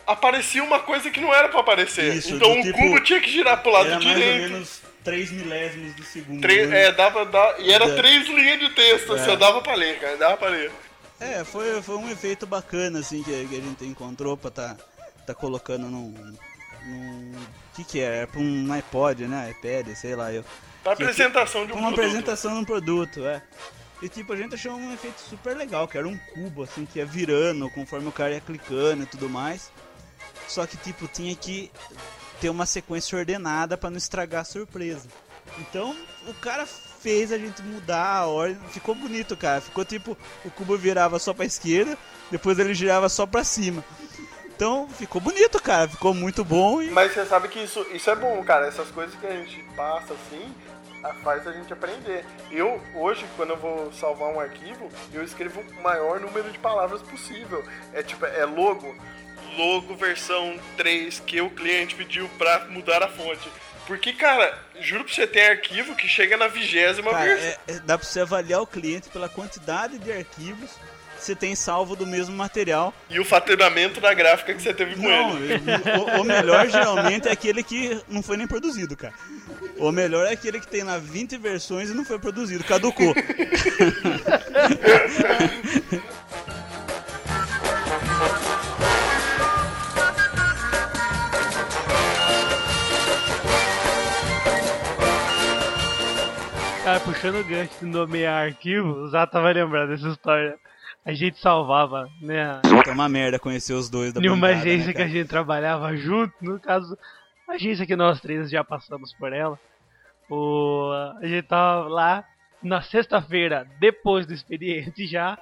[SPEAKER 3] aparecia uma coisa que não era pra aparecer.
[SPEAKER 2] Isso,
[SPEAKER 3] então o
[SPEAKER 2] tipo,
[SPEAKER 3] cubo tinha que girar pro lado
[SPEAKER 2] Era mais ou
[SPEAKER 3] direito.
[SPEAKER 2] Menos 3 milésimos do segundo.
[SPEAKER 3] Três-
[SPEAKER 2] né?
[SPEAKER 3] é, dava, dava- e era
[SPEAKER 2] É.
[SPEAKER 3] três linhas de texto, assim,
[SPEAKER 2] É.
[SPEAKER 3] eu dava pra ler, cara, dava pra ler.
[SPEAKER 2] É, foi, foi um efeito bacana, assim, que, que a gente encontrou pra tá, tá colocando num... num que que é? É pra um iPod, né? iPad, sei lá, eu...
[SPEAKER 3] Pra
[SPEAKER 2] que-
[SPEAKER 3] apresentação de um
[SPEAKER 2] Pra uma
[SPEAKER 3] produto.
[SPEAKER 2] apresentação de um produto, é. E tipo, a gente achou um efeito super legal, que era um cubo, assim, que ia virando conforme o cara ia clicando e tudo mais. Só que, tipo, tinha que ter uma sequência ordenada pra não estragar a surpresa. Então, o cara fez a gente mudar a ordem. Ficou bonito, cara. Ficou tipo, o cubo virava só pra esquerda, depois ele girava só pra cima. Então, ficou bonito, cara. Ficou muito bom e
[SPEAKER 3] Mas você sabe que isso, isso é bom, cara. Essas coisas que a gente passa assim faz a gente aprender. Eu, hoje, quando eu vou salvar um arquivo, eu escrevo o maior número de palavras possível. É tipo, é logo. Logo versão 3 que o cliente pediu pra mudar a fonte. Porque, cara, juro pra você, tem arquivo que chega na vigésima versão.
[SPEAKER 2] é- é- dá pra você avaliar o cliente pela quantidade de arquivos que você tem salvo do mesmo material.
[SPEAKER 3] E o faturamento da gráfica que você teve com
[SPEAKER 2] Não,
[SPEAKER 3] ele.
[SPEAKER 2] o, o melhor geralmente é aquele que não foi nem produzido, cara. O melhor é aquele que tem lá 20 versões e não foi produzido, caducou.
[SPEAKER 6] puxando o gancho de nomear arquivo, o Zato vai lembrar dessa história. A gente salvava, né?
[SPEAKER 2] É uma merda conhecer os dois da
[SPEAKER 6] Em uma
[SPEAKER 2] bancada,
[SPEAKER 6] agência
[SPEAKER 2] né,
[SPEAKER 6] que a gente trabalhava junto, no caso, a agência que nós três já passamos por ela. O, a gente tava lá na sexta-feira, depois do expediente já,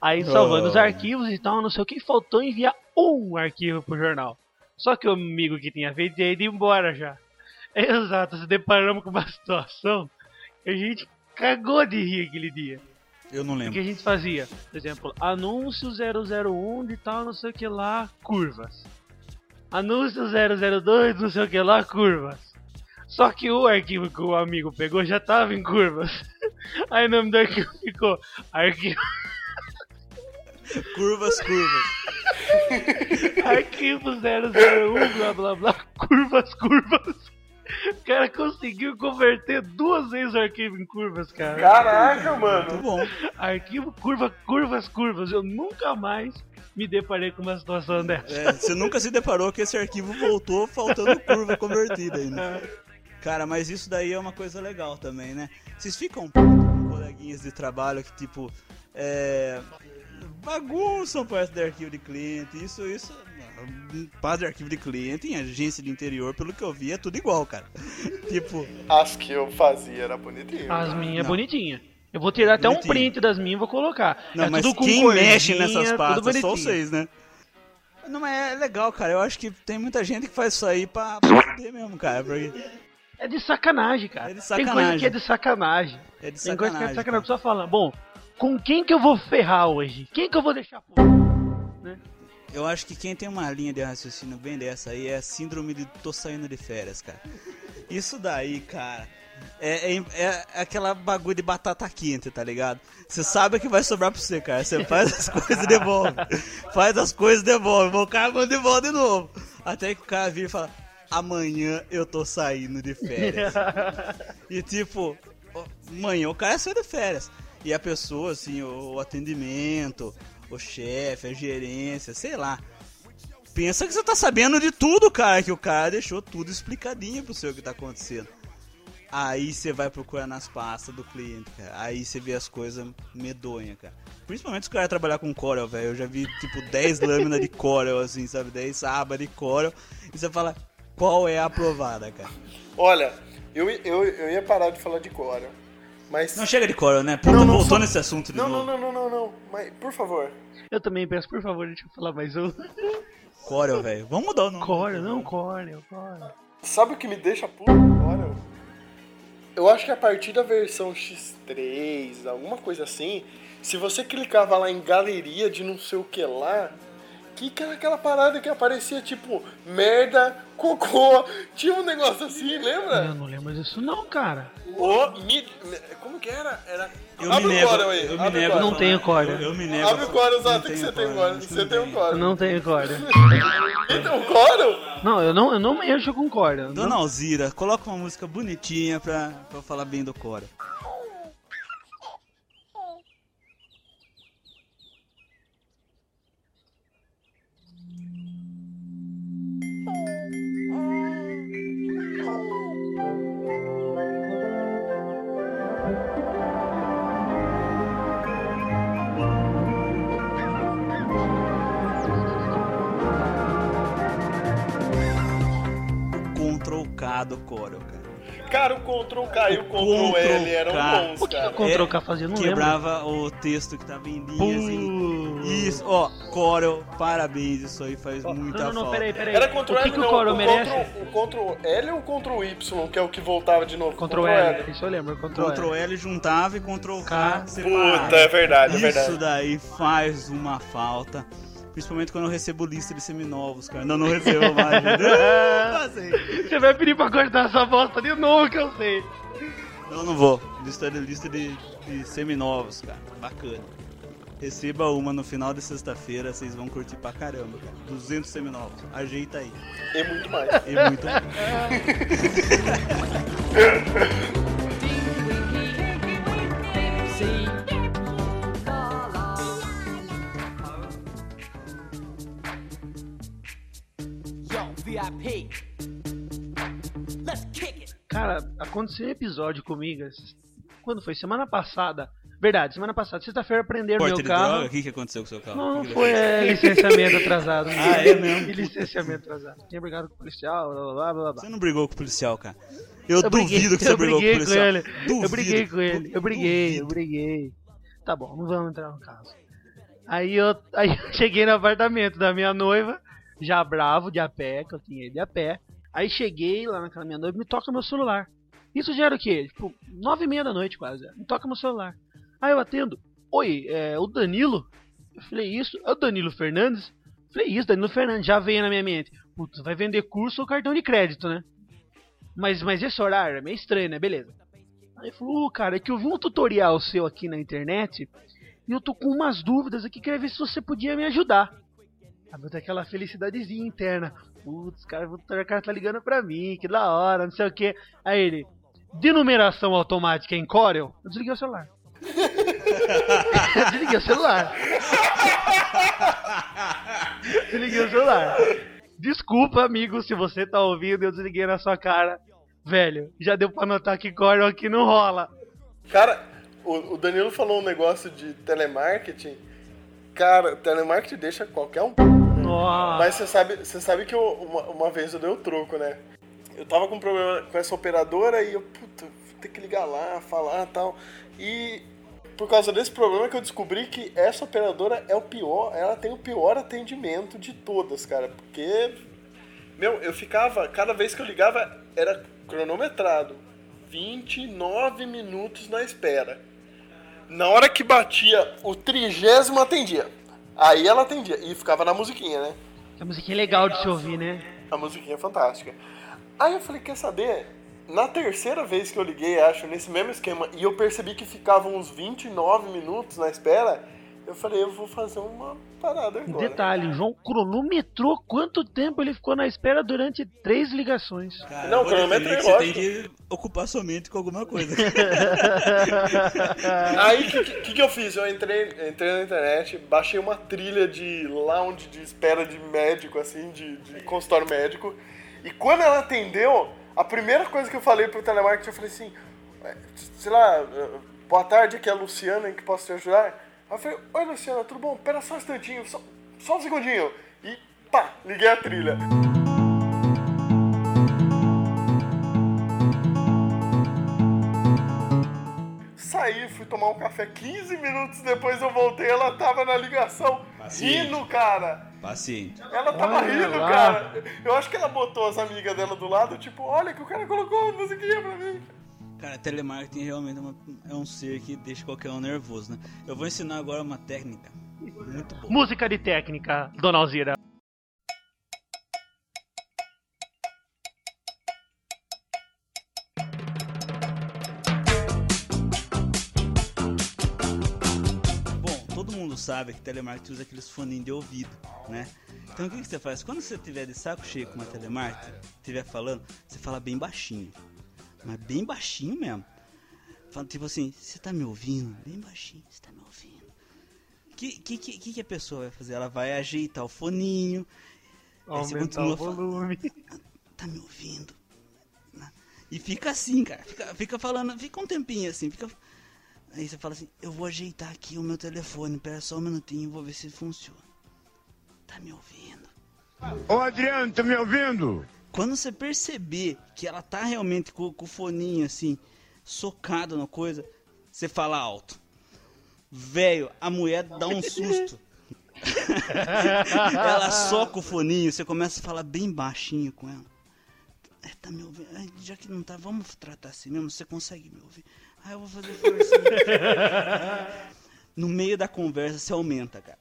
[SPEAKER 6] aí salvando os
[SPEAKER 2] Oh.
[SPEAKER 6] arquivos e tal, não sei o que, faltou enviar um arquivo pro jornal. Só que o amigo que tinha feito tinha ido embora já. Exato, se deparamos com uma situação que a gente cagou de rir aquele dia.
[SPEAKER 2] Eu não
[SPEAKER 6] O que
[SPEAKER 2] lembro.
[SPEAKER 6] a gente fazia? Por exemplo, anúncio 001 de tal, não sei o que lá, curvas. Anúncio 002, não sei o que lá, curvas. Só que o arquivo que o amigo pegou já tava em curvas. Aí o nome do arquivo ficou arquivo,
[SPEAKER 2] Curvas, curvas.
[SPEAKER 6] arquivo 001, blá blá blá, curvas, curvas. O cara conseguiu converter duas vezes o arquivo em curvas, cara.
[SPEAKER 3] Caraca, mano.
[SPEAKER 2] Muito bom.
[SPEAKER 6] Arquivo, curva, curvas, curvas. Eu nunca mais me deparei com uma situação dessa.
[SPEAKER 2] É, você nunca se deparou que esse arquivo voltou faltando curva convertida ainda. Cara, mas isso daí é uma coisa legal também, né? Vocês ficam putos com coleguinhas de trabalho que, tipo, é, bagunçam parte do arquivo de cliente. Isso, isso, parte do arquivo de cliente em agência de interior, pelo que eu vi, é tudo igual, cara. tipo,
[SPEAKER 3] As que eu fazia era bonitinho.
[SPEAKER 6] As minhas
[SPEAKER 2] Não.
[SPEAKER 6] bonitinhas. Eu vou tirar até um print das minhas e vou colocar.
[SPEAKER 2] Não,
[SPEAKER 6] é
[SPEAKER 2] mas quem mexe nessas pastas só
[SPEAKER 6] bonitinho.
[SPEAKER 2] vocês, né? Não, mas é legal, cara. Eu acho que tem muita gente que faz isso aí pra poder mesmo, cara. Porque
[SPEAKER 6] É de sacanagem, cara.
[SPEAKER 2] É de
[SPEAKER 6] Tem coisa
[SPEAKER 2] sacanagem.
[SPEAKER 6] que é de sacanagem.
[SPEAKER 2] é de
[SPEAKER 6] Tem coisa que é
[SPEAKER 2] sacanagem.
[SPEAKER 6] de sacanagem. A
[SPEAKER 2] cara.
[SPEAKER 6] pessoa fala, bom, com quem que eu vou ferrar hoje? Quem que eu vou deixar pôr?
[SPEAKER 2] Eu acho que quem tem uma linha de raciocínio bem dessa aí é a síndrome de tô saindo de férias, cara. Isso daí, cara, é, é, é aquela bagulho de batata quente, tá ligado? Você sabe que vai sobrar pra você, cara. Você faz as coisas e devolve. Faz as coisas e devolve. O cara manda de volta de novo. Até que o cara vira e fala: Amanhã eu tô saindo de férias. E tipo, amanhã o cara saiu de férias. E a pessoa, assim, o, o atendimento, o chefe, a gerência, sei lá. Pensa que você tá sabendo de tudo, cara, que o cara deixou tudo explicadinho pro seu que tá acontecendo. Aí você vai procurar nas pastas do cliente, cara. Aí você vê as coisas medonhas, cara. Principalmente se o cara trabalhar com Corel, velho. Eu já vi, tipo, 10 lâminas de Corel, assim, sabe? 10 abas de Corel. E você fala, qual é a aprovada, cara?
[SPEAKER 3] Olha, eu, eu, eu ia parar de falar de Corel. Mas.
[SPEAKER 2] Não chega de Corel, né? Puta,
[SPEAKER 3] Não, não,
[SPEAKER 2] voltou
[SPEAKER 3] só-
[SPEAKER 2] nesse assunto de
[SPEAKER 3] Não,
[SPEAKER 2] novo.
[SPEAKER 3] não, não, não, não, não. Mas, por favor.
[SPEAKER 6] Eu também peço, por favor, deixa eu falar mais um.
[SPEAKER 2] Corel, velho. Vamos mudar o nome.
[SPEAKER 6] Corel, não, Corel, Corel.
[SPEAKER 3] Sabe o que me deixa puto agora? Eu acho que a partir da versão X3, alguma coisa assim, se você clicava lá em galeria de não sei o que lá, que que era aquela parada que aparecia tipo merda, cocô, tinha um negócio assim, lembra?
[SPEAKER 6] Eu não lembro disso não, cara.
[SPEAKER 3] Ô, mi- como que era? Era.
[SPEAKER 2] Eu
[SPEAKER 3] Abre
[SPEAKER 2] me
[SPEAKER 3] o
[SPEAKER 2] nego,
[SPEAKER 3] aí,
[SPEAKER 2] eu me
[SPEAKER 3] abre
[SPEAKER 2] nego.
[SPEAKER 6] Não tenho Corel.
[SPEAKER 2] Eu, eu me nego.
[SPEAKER 3] Abre o
[SPEAKER 2] Não
[SPEAKER 3] Zato, que você tem
[SPEAKER 2] que
[SPEAKER 3] Você tem um Corel.
[SPEAKER 6] não tenho
[SPEAKER 3] tem um Corel?
[SPEAKER 6] Não, eu não, eu não mexo com Corel.
[SPEAKER 2] Dona
[SPEAKER 6] Não,
[SPEAKER 2] Alzira, coloca uma música bonitinha pra, pra falar bem do Corel. Do Corel, cara.
[SPEAKER 3] Cara, o Ctrl K e o Ctrl L eram bons,
[SPEAKER 6] O que
[SPEAKER 3] cara.
[SPEAKER 6] que o Ctrl K fazia? Não lembro.
[SPEAKER 2] Quebrava o texto que tava em linhas em... Isso, ó, Corel, parabéns, isso aí faz muita
[SPEAKER 6] Não, não, não,
[SPEAKER 2] falta.
[SPEAKER 6] peraí, peraí.
[SPEAKER 3] Era Ctrl
[SPEAKER 6] o que,
[SPEAKER 3] L,
[SPEAKER 6] que o
[SPEAKER 3] não,
[SPEAKER 6] Corel
[SPEAKER 3] o
[SPEAKER 6] merece?
[SPEAKER 3] Ctrl, o Ctrl L ou o Ctrl Y, que é o que voltava de novo?
[SPEAKER 6] Ctrl L, isso eu lembro, Ctrl,
[SPEAKER 2] Ctrl
[SPEAKER 6] L.
[SPEAKER 2] L juntava e Ctrl K
[SPEAKER 6] K.
[SPEAKER 2] separava.
[SPEAKER 3] Puta, é verdade, é
[SPEAKER 2] Isso
[SPEAKER 3] verdade.
[SPEAKER 2] daí faz uma falta. Principalmente quando eu recebo lista de seminovos, cara. Não, não recebo mais. Ah.
[SPEAKER 6] Você vai pedir pra cortar essa bosta de novo que eu sei.
[SPEAKER 2] Não, não vou. Lista de, lista de, de seminovos, cara. Bacana. Receba uma no final de sexta-feira, vocês vão curtir pra caramba, cara. 200 seminovos. Ajeita aí.
[SPEAKER 3] E muito mais.
[SPEAKER 2] É muito
[SPEAKER 4] Yo,
[SPEAKER 6] Cara, aconteceu um episódio comigo. Quando foi? Semana passada. Verdade, semana passada. Sexta-feira prenderam
[SPEAKER 2] Porta
[SPEAKER 6] meu carro.
[SPEAKER 2] droga? O que, que aconteceu com o seu carro?
[SPEAKER 6] Não,
[SPEAKER 2] que
[SPEAKER 6] foi é, licenciamento atrasado.
[SPEAKER 2] Ah, é mesmo?
[SPEAKER 6] E licenciamento atrasado. Tinha brigado com o policial, blá blá blá blá.
[SPEAKER 2] Você não brigou com o policial, cara. Eu,
[SPEAKER 6] Eu briguei-
[SPEAKER 2] duvido que você
[SPEAKER 6] eu
[SPEAKER 2] brigou com o
[SPEAKER 6] briguei com
[SPEAKER 2] policial.
[SPEAKER 6] ele.
[SPEAKER 2] Duvido.
[SPEAKER 6] Eu briguei com ele. Eu briguei, eu
[SPEAKER 2] Duvido.
[SPEAKER 6] briguei. Tá bom, não vamos entrar no caso. Aí eu, aí eu cheguei no apartamento da minha noiva, já bravo, de a pé, que eu tinha ele a pé. Aí cheguei lá naquela minha noiva, me toca meu celular. Isso já era o quê? Tipo, nove e meia da noite quase. Me toca meu celular. Aí eu atendo. Oi, é o Danilo? Eu falei, isso? É o Danilo Fernandes? Eu falei, isso, Danilo Fernandes. Já veio na minha mente. Putz, vai vender curso ou cartão de crédito, né? Mas, mas esse horário é meio estranho, né? Beleza. Aí falou, "Ô, cara, é que eu vi um tutorial seu aqui na internet e eu tô com umas dúvidas aqui, queria ver se você podia me ajudar. Aí eu tenho aquela felicidadezinha interna. Putz, cara, o cara tá ligando pra mim, que da hora, não sei o que. Aí ele, de numeração automática em Corel, eu desliguei o celular. desliguei o celular. desliguei o celular. Desculpa, amigo, se você tá ouvindo, eu desliguei na sua cara. Velho, já deu pra notar que Corel aqui não rola.
[SPEAKER 3] Cara, o Danilo falou um negócio de telemarketing. Cara, telemarketing deixa qualquer um.
[SPEAKER 6] Nossa.
[SPEAKER 3] Mas você sabe, você sabe que eu, uma, uma vez eu dei o troco, né? Eu tava com um problema com essa operadora e eu, puta, vou ter que ligar lá, falar tal. E por causa desse problema que eu descobri que essa operadora é o pior, ela tem o pior atendimento de todas, cara. Porque, meu, eu ficava, cada vez que eu ligava, era cronometrado. 29 minutos na espera. Na hora que batia o trigésimo atendia. Aí ela atendia. E ficava na musiquinha, né?
[SPEAKER 6] A musiquinha é legal de se ouvir, né?
[SPEAKER 3] A musiquinha é fantástica. Aí eu falei, quer saber? Na terceira vez que eu liguei, acho, nesse mesmo esquema, e eu percebi que ficavam uns 29 minutos na espera, eu falei, eu vou fazer uma parada
[SPEAKER 6] Um
[SPEAKER 3] agora.
[SPEAKER 6] detalhe, o João cronometrou quanto tempo ele ficou na espera durante três ligações.
[SPEAKER 2] Cara,
[SPEAKER 3] Não,
[SPEAKER 2] definir
[SPEAKER 3] é
[SPEAKER 2] que você tem que ocupar sua mente com alguma coisa.
[SPEAKER 3] Aí o que, que, que eu fiz? Eu entrei, entrei na internet, baixei uma trilha de lounge de espera de médico, assim, de, de consultório médico. E quando ela atendeu, a primeira coisa que eu falei pro telemarketing, eu falei assim, "É, sei lá, eh, boa tarde, aqui é a Luciana, em que posso te ajudar? Aí eu falei, oi Luciana, tudo bom? Pera só um instantinho, só, só um segundinho. E pá, liguei a trilha. Saí, fui tomar um café 15 minutos depois eu voltei, ela tava na ligação
[SPEAKER 2] Paciente.
[SPEAKER 3] rindo, cara.
[SPEAKER 2] Paciente.
[SPEAKER 3] Ela tava
[SPEAKER 6] Olha
[SPEAKER 3] rindo,
[SPEAKER 6] lá.
[SPEAKER 3] cara. Eu acho que ela botou as amigas dela do lado, tipo, olha que o cara colocou uma musiquinha pra mim.
[SPEAKER 2] Cara, telemarketing realmente é, uma- é um ser que deixa qualquer um nervoso, né? Eu vou ensinar agora uma técnica muito boa.
[SPEAKER 6] Música de técnica, Dona Alzira.
[SPEAKER 2] Bom, todo mundo sabe que telemarketing usa aqueles foninhos de ouvido, né? Então o que, que você faz? Quando você tiver de saco cheio com uma telemarketing, estiver falando, você fala bem baixinho. Mas bem baixinho mesmo. Fala tipo assim, você tá me ouvindo? Bem baixinho, você tá me ouvindo. O que, que, que, que a pessoa vai fazer? Ela vai ajeitar o foninho.
[SPEAKER 6] Aumentar o
[SPEAKER 2] falando,
[SPEAKER 6] volume.
[SPEAKER 2] tá me ouvindo? E fica assim, cara. Fica, fica falando, fica um tempinho assim, fica. Aí você fala assim, eu vou ajeitar aqui o meu telefone, pera só um minutinho, vou ver se funciona. Tá me ouvindo?
[SPEAKER 10] Ô Adriano, tá me ouvindo?
[SPEAKER 2] Quando você perceber que ela tá realmente com, com o foninho assim, socado na coisa, você fala alto. Velho, a mulher dá um susto. ela soca o foninho, você começa a falar bem baixinho com ela. É, tá me ouvindo? Já que não tá, vamos tratar assim mesmo, você consegue me ouvir? Ah, eu vou fazer força. no meio da conversa, você aumenta, cara.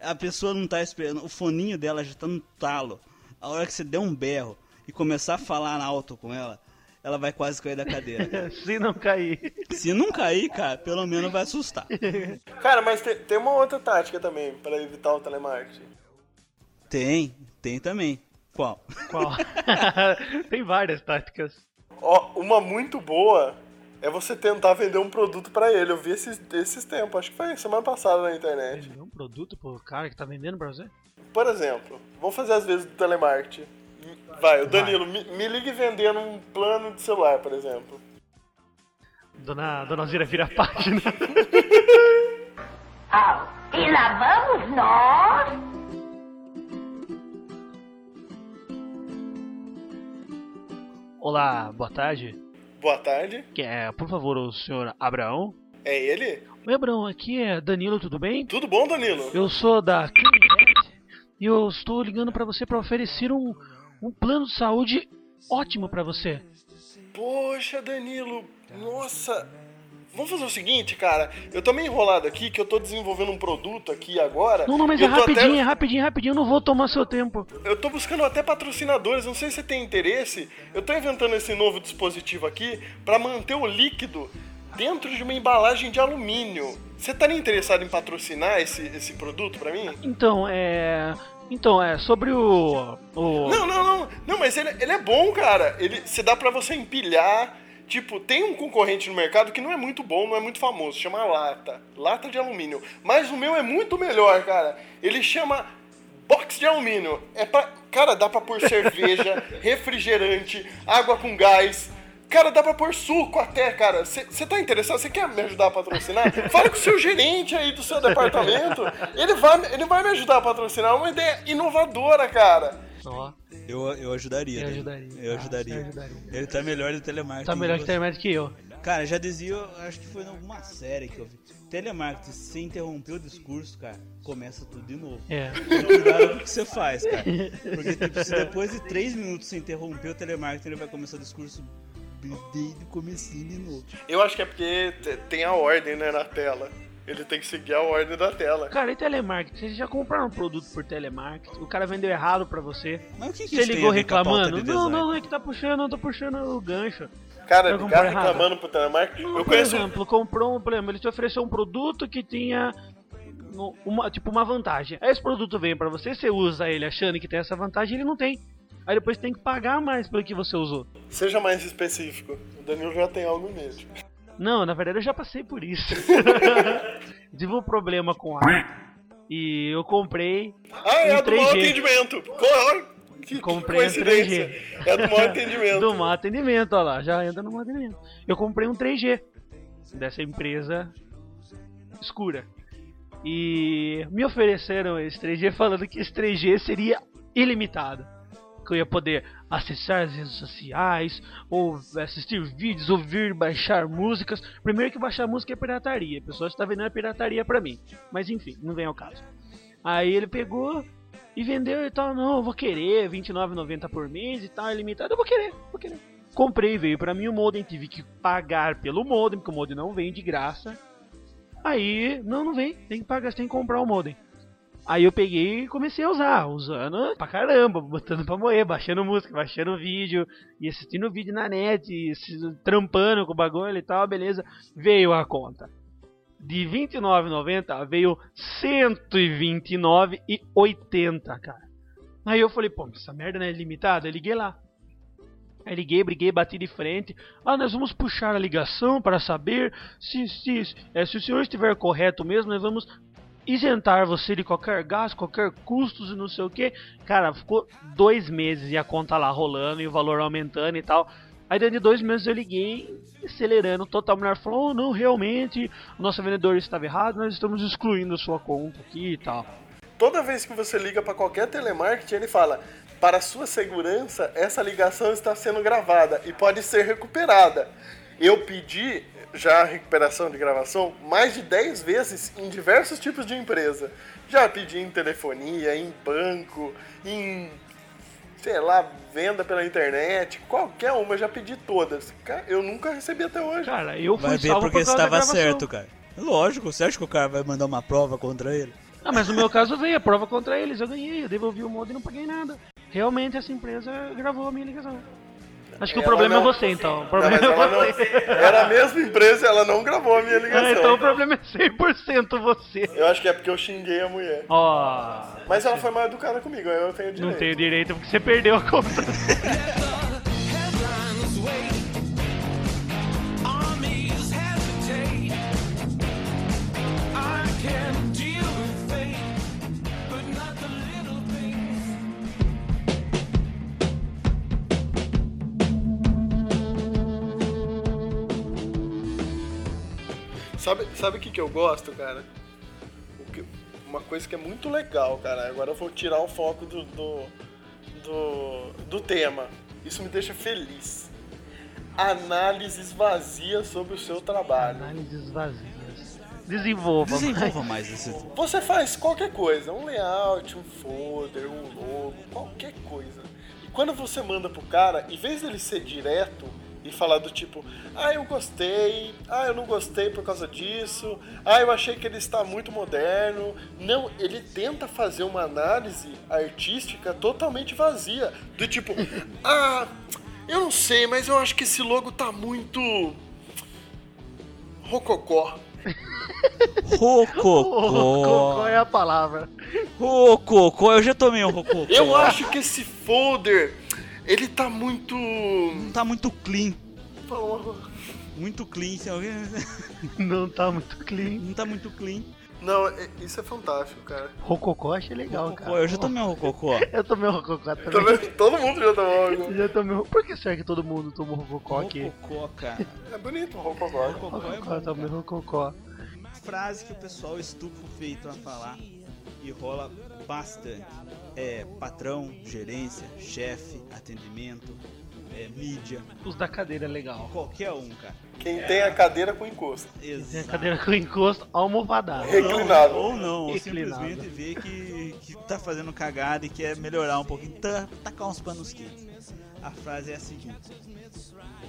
[SPEAKER 2] A pessoa não tá esperando, o foninho dela já tá no talo. A hora que você der um berro e começar a falar alto com ela, ela vai quase cair da cadeira.
[SPEAKER 6] Se não cair.
[SPEAKER 2] Se não cair, cara, pelo menos vai assustar.
[SPEAKER 3] Cara, mas tem, tem uma outra tática também pra evitar o telemarketing.
[SPEAKER 2] Tem, tem também. Qual?
[SPEAKER 6] Qual? Tem várias táticas.
[SPEAKER 3] Ó, uma muito boa é você tentar vender um produto pra ele. Eu vi esses, esses tempos, acho que foi semana passada na internet.
[SPEAKER 6] Vender um produto pro cara que tá vendendo pra você?
[SPEAKER 3] Por exemplo, vamos fazer as vezes do telemarketing. Vai, o Danilo, me, me ligue vendendo um plano de celular, por exemplo.
[SPEAKER 6] Dona, Dona Alzira vira a página.
[SPEAKER 11] E lá vamos nós.
[SPEAKER 6] Olá, boa tarde.
[SPEAKER 3] Boa tarde.
[SPEAKER 6] Que é, por favor, o senhor Abraão?
[SPEAKER 3] É ele?
[SPEAKER 6] Oi, Abraão, aqui é Danilo, tudo bem?
[SPEAKER 3] Tudo bom, Danilo?
[SPEAKER 6] Eu sou da e eu estou ligando pra você pra oferecer um, um plano de saúde ótimo pra você.
[SPEAKER 3] Poxa, Danilo, nossa. Vamos fazer o seguinte, cara. Eu tô meio enrolado aqui, que eu tô desenvolvendo um produto aqui agora.
[SPEAKER 6] Não, não, mas é
[SPEAKER 3] tô
[SPEAKER 6] rapidinho,
[SPEAKER 3] até-
[SPEAKER 6] é rapidinho, rapidinho, eu não vou tomar seu tempo.
[SPEAKER 3] Eu tô buscando até patrocinadores, não sei se você tem interesse. Eu tô inventando esse novo dispositivo aqui pra manter o líquido dentro de uma embalagem de alumínio. Você estaria interessado em patrocinar esse, esse produto pra mim?
[SPEAKER 6] Então, é. Então, é sobre o. o...
[SPEAKER 3] Não, não, não. Não, mas ele, ele é bom, cara. Ele se dá pra você empilhar. Tipo, tem um concorrente no mercado que não é muito bom, não é muito famoso, chama lata. Lata de alumínio. Mas o meu é muito melhor, cara. Ele chama box de alumínio. É pra. Cara, dá pra pôr cerveja, refrigerante, água com gás. Cara, dá pra pôr suco até, cara. Você tá interessado? Você quer me ajudar a patrocinar? Fala com o seu gerente aí do seu departamento. Ele vai, ele vai me ajudar a patrocinar. É uma ideia inovadora, cara.
[SPEAKER 6] Ó,
[SPEAKER 2] Eu, eu ajudaria.
[SPEAKER 6] Eu
[SPEAKER 2] né?
[SPEAKER 6] ajudaria.
[SPEAKER 2] Eu
[SPEAKER 6] Ah,
[SPEAKER 2] ajudaria.
[SPEAKER 6] você ajudaria.
[SPEAKER 2] Ele tá melhor do telemarketing.
[SPEAKER 6] tá melhor que
[SPEAKER 2] você.
[SPEAKER 6] telemarketing que eu.
[SPEAKER 2] Cara, já dizia, eu acho que foi em alguma série que eu vi. Telemarketing, se interromper o discurso, cara, começa tudo de novo.
[SPEAKER 6] É.
[SPEAKER 2] Então, cuidado com o que você faz, cara. Porque tipo, se depois de 3 minutos você interromper o telemarketing, ele vai começar o discurso desde o comecinho de novo.
[SPEAKER 3] Eu acho que é porque te- tem a ordem, né, na tela. Ele tem que seguir a ordem da tela.
[SPEAKER 6] Cara, e telemarketing? Vocês já compraram um produto por telemarketing? O cara vendeu errado pra você.
[SPEAKER 2] Mas o que, que
[SPEAKER 6] Você ligou reclamando?
[SPEAKER 2] de
[SPEAKER 6] Não, não, é que tá puxando, eu tô puxando o gancho.
[SPEAKER 3] Cara, ligar
[SPEAKER 6] errado.
[SPEAKER 3] reclamando pro telemarketing.
[SPEAKER 6] Não,
[SPEAKER 3] Eu
[SPEAKER 6] por
[SPEAKER 3] conheço.
[SPEAKER 6] exemplo, comprou um problema, ele te ofereceu um produto que tinha uma, tipo uma vantagem. Aí esse produto vem pra você, você usa ele achando que tem essa vantagem, ele não tem. Aí depois tem que pagar mais pelo que você usou.
[SPEAKER 3] Seja mais específico. O Danilo já tem algo em mente.
[SPEAKER 6] Não, na verdade eu já passei por isso. Tive um problema com a e eu comprei
[SPEAKER 3] Ah, é
[SPEAKER 6] um
[SPEAKER 3] do mau
[SPEAKER 6] 3G.
[SPEAKER 3] atendimento. Co- Que, que
[SPEAKER 6] Comprei um
[SPEAKER 3] coincidência.
[SPEAKER 6] 3G.
[SPEAKER 3] É do mau atendimento.
[SPEAKER 6] do mau atendimento, olha lá, já entra no mau atendimento. Eu comprei um 3G dessa empresa escura. E me ofereceram esse 3G falando que esse 3G seria ilimitado. Que eu ia poder acessar as redes sociais, ou assistir vídeos, ouvir, baixar músicas. Primeiro que baixar música é pirataria. A pessoa está vendendo a pirataria pra mim. Mas enfim, não vem ao caso. Aí ele pegou e vendeu e tal. Não, eu vou querer R$29,90 por mês e tal, ilimitado. Eu vou querer, vou querer. Comprei, veio pra mim o modem, tive que pagar pelo modem, porque o modem não vem de graça. Aí, não, não vem, tem que pagar, tem que comprar o modem. Aí eu peguei e comecei a usar, usando pra caramba, botando pra moer, baixando música, baixando vídeo, e assistindo vídeo na net, e se- trampando com o bagulho e tal, beleza. Veio a conta. De R$29,90 veio R$129,80, cara. Aí eu falei, pô, essa merda não é limitada? Eu liguei lá. Aí liguei, briguei, bati de frente. Ah, nós vamos puxar a ligação para saber se, se, é, se o senhor estiver correto mesmo, nós vamos isentar você de qualquer gasto, qualquer custos e não sei o que. Cara, ficou dois meses e a conta lá rolando e o valor aumentando e tal. Aí dentro de dois meses eu liguei, acelerando total. A mulher falou: oh, não, realmente, o nosso vendedor estava errado, nós estamos excluindo sua conta aqui e tal.
[SPEAKER 3] Toda vez que você liga para qualquer telemarketing, ele fala: para sua segurança, essa ligação está sendo gravada e pode ser recuperada. Eu pedi já a recuperação de gravação mais de 10 vezes em diversos tipos de empresa. Já pedi em telefonia, em banco, em sei lá, venda pela internet, qualquer uma, eu já pedi todas. Cara, eu nunca recebi até hoje.
[SPEAKER 6] Cara, eu fui
[SPEAKER 2] Vai ver porque
[SPEAKER 6] por
[SPEAKER 2] estava certo, cara. Lógico, você acha que o cara vai mandar uma prova contra ele?
[SPEAKER 6] Ah, mas no meu caso veio a prova contra eles, eu ganhei, eu devolvi o modo e não paguei nada. Realmente essa empresa gravou a minha ligação. Acho que o problema
[SPEAKER 3] não-
[SPEAKER 6] é você então. O
[SPEAKER 3] Não,
[SPEAKER 6] problema é
[SPEAKER 3] não,
[SPEAKER 6] você.
[SPEAKER 3] era a mesma empresa ela não gravou a minha ligação.
[SPEAKER 6] Ah, então o problema é 100% você.
[SPEAKER 3] Eu acho que é porque eu xinguei a mulher.
[SPEAKER 6] Ó,
[SPEAKER 3] Mas ela foi mal educada comigo, aí eu tenho direito.
[SPEAKER 6] não tenho direito porque você perdeu a conta.
[SPEAKER 3] Sabe, sabe o que, que eu gosto, cara? O que- uma coisa que é muito legal, cara. Agora eu vou tirar o foco do, do, do, do tema. Isso me deixa feliz. Análises vazias sobre o seu trabalho.
[SPEAKER 6] Análises vazias. Desenvolva.
[SPEAKER 2] Desenvolva mais esse.
[SPEAKER 3] Você faz qualquer coisa, um layout, um folder, um logo, qualquer coisa. E quando você manda pro cara, em vez dele ser direto e falar do tipo, ah, eu gostei, ah, eu não gostei por causa disso, ah, eu achei que ele está muito moderno. Não, ele tenta fazer uma análise artística totalmente vazia. Do tipo, ah, eu não sei, mas eu acho que esse logo tá muito. rococó.
[SPEAKER 6] Rococó
[SPEAKER 2] Rococó.
[SPEAKER 6] é a palavra.
[SPEAKER 2] Rococó, eu já tomei um rococó.
[SPEAKER 3] Eu acho que esse folder, ele tá muito.
[SPEAKER 2] Não tá muito clean. Muito clean, se alguém.
[SPEAKER 6] Não tá muito clean.
[SPEAKER 2] Não tá muito clean.
[SPEAKER 3] Não, é- isso é fantástico, cara.
[SPEAKER 6] Rococó achei legal, cara.
[SPEAKER 2] Pô, eu já tomei um rococó.
[SPEAKER 6] Eu tomei o rococó também.
[SPEAKER 3] Também- todo mundo já tomou.
[SPEAKER 6] Eu já tomei Por que será que todo mundo tomou rococó aqui?
[SPEAKER 2] Rococó, cara.
[SPEAKER 3] É bonito o rococó.
[SPEAKER 2] Rococó é
[SPEAKER 6] Rococó, eu tomei rococó.
[SPEAKER 2] frase que o pessoal estufa o feito a falar e rola bastante. É patrão, gerência, chefe, atendimento, é, mídia,
[SPEAKER 6] Os da cadeira é legal.
[SPEAKER 2] qualquer um, cara.
[SPEAKER 3] Quem tem a cadeira com encosto.
[SPEAKER 6] Tem a cadeira com encosto almofadada.
[SPEAKER 3] Reclinado.
[SPEAKER 2] Ou não, ou simplesmente vê que, que tá fazendo cagada e quer melhorar um pouquinho, tá, tacar uns panos quentes. A frase é a seguinte: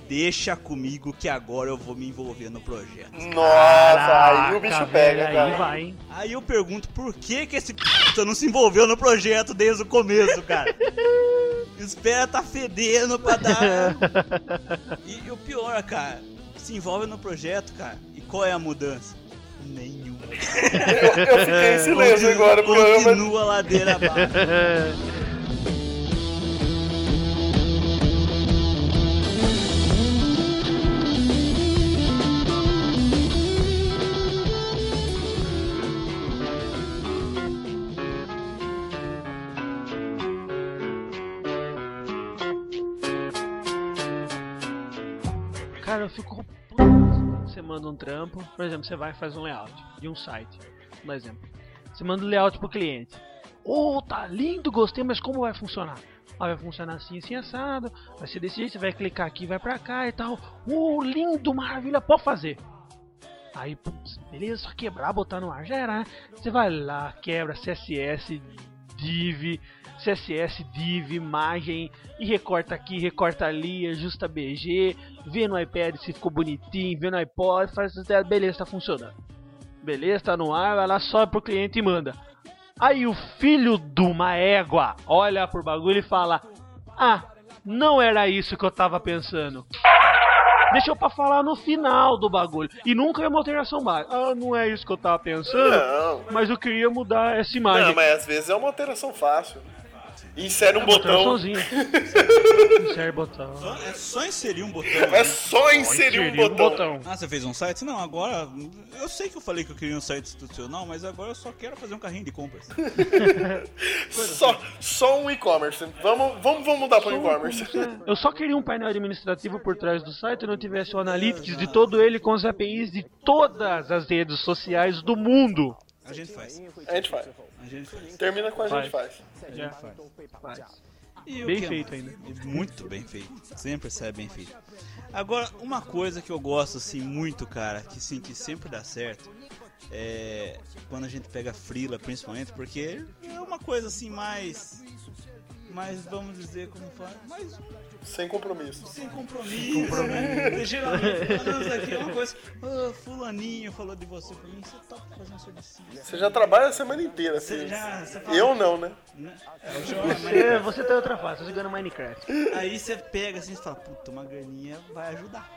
[SPEAKER 2] Deixa comigo que agora eu vou me envolver no projeto.
[SPEAKER 3] Nossa, aí o bicho
[SPEAKER 6] Caraca,
[SPEAKER 3] pega,
[SPEAKER 6] velho,
[SPEAKER 3] cara.
[SPEAKER 6] Aí vai, hein?
[SPEAKER 2] Aí eu pergunto por que que esse p não se envolveu no projeto desde o começo, cara? Espera tá fedendo pra dar. E, o pior, cara, se envolve no projeto, cara. E qual é a mudança? Nenhuma.
[SPEAKER 3] Eu, eu fiquei em silêncio agora, eu mas-
[SPEAKER 2] Continua a ladeira abaixo.
[SPEAKER 6] Cara, eu fico. Você manda um trampo, por exemplo, você vai e faz um layout de um site, por exemplo. Você manda o layout pro cliente. Oh, tá lindo, gostei, mas como vai funcionar? Ah, vai funcionar assim, assim, assado. Vai ser desse jeito, você vai clicar aqui, vai pra cá e tal. Oh, lindo, maravilha, pode fazer. Aí, putz, beleza, só quebrar, botar no ar, já era, né? Você vai lá, quebra CSS, div, CSS, div, imagem, e recorta aqui, recorta ali, ajusta BG, vê no iPad se ficou bonitinho, vê no iPod, faz beleza, tá funcionando. Beleza, tá no ar, vai lá, sobe pro cliente e manda. Aí o filho de uma égua olha pro bagulho e fala: Ah, não era isso que eu tava pensando. Deixou pra falar no final do bagulho. E nunca é uma alteração básica. Ah, não é isso que eu tava pensando.
[SPEAKER 3] Não.
[SPEAKER 6] Mas eu queria mudar essa imagem.
[SPEAKER 3] Não, mas às vezes é uma alteração fácil. Insere um
[SPEAKER 6] É,
[SPEAKER 3] botão.
[SPEAKER 6] alteraçãozinha. Insere botão.
[SPEAKER 2] É só inserir um botão.
[SPEAKER 3] É só inserir um botão.
[SPEAKER 2] Ah, você fez um site? Não, agora. Eu sei que eu falei que eu queria um site institucional, mas agora eu só quero fazer um carrinho de compras.
[SPEAKER 3] Só, só um e-commerce. Vamos, vamos, vamos mudar para o e-commerce.
[SPEAKER 6] Eu só queria um painel administrativo por trás do site e não tivesse o analytics de todo ele com as APIs de todas as redes sociais do mundo.
[SPEAKER 2] A gente faz.
[SPEAKER 3] A gente faz.
[SPEAKER 2] A gente faz.
[SPEAKER 3] Termina com a gente faz.
[SPEAKER 2] A gente faz. E o
[SPEAKER 6] Bem feito
[SPEAKER 2] mais?
[SPEAKER 6] ainda.
[SPEAKER 2] Muito bem feito. Sempre sai bem feito. Agora, uma coisa que eu gosto assim muito, cara, que sim, que sempre dá certo, é quando a gente pega frila, principalmente, porque é uma coisa assim mais mais vamos dizer como fala, mais
[SPEAKER 3] Sem compromisso.
[SPEAKER 2] sem compromisso. né? Geralmente, menos aqui é uma coisa, "Ah, fulaninho falou de você pra mim, você topa fazer um serviço.
[SPEAKER 3] Você já trabalha a semana inteira,
[SPEAKER 2] Você
[SPEAKER 3] filho.
[SPEAKER 2] já- você fala-
[SPEAKER 3] Eu não, né?
[SPEAKER 2] Eu jogo
[SPEAKER 6] Você,
[SPEAKER 2] Minecraft.
[SPEAKER 6] você tá em outra fase, tá jogando Minecraft.
[SPEAKER 2] Aí você pega assim e fala, puta, uma graninha vai ajudar.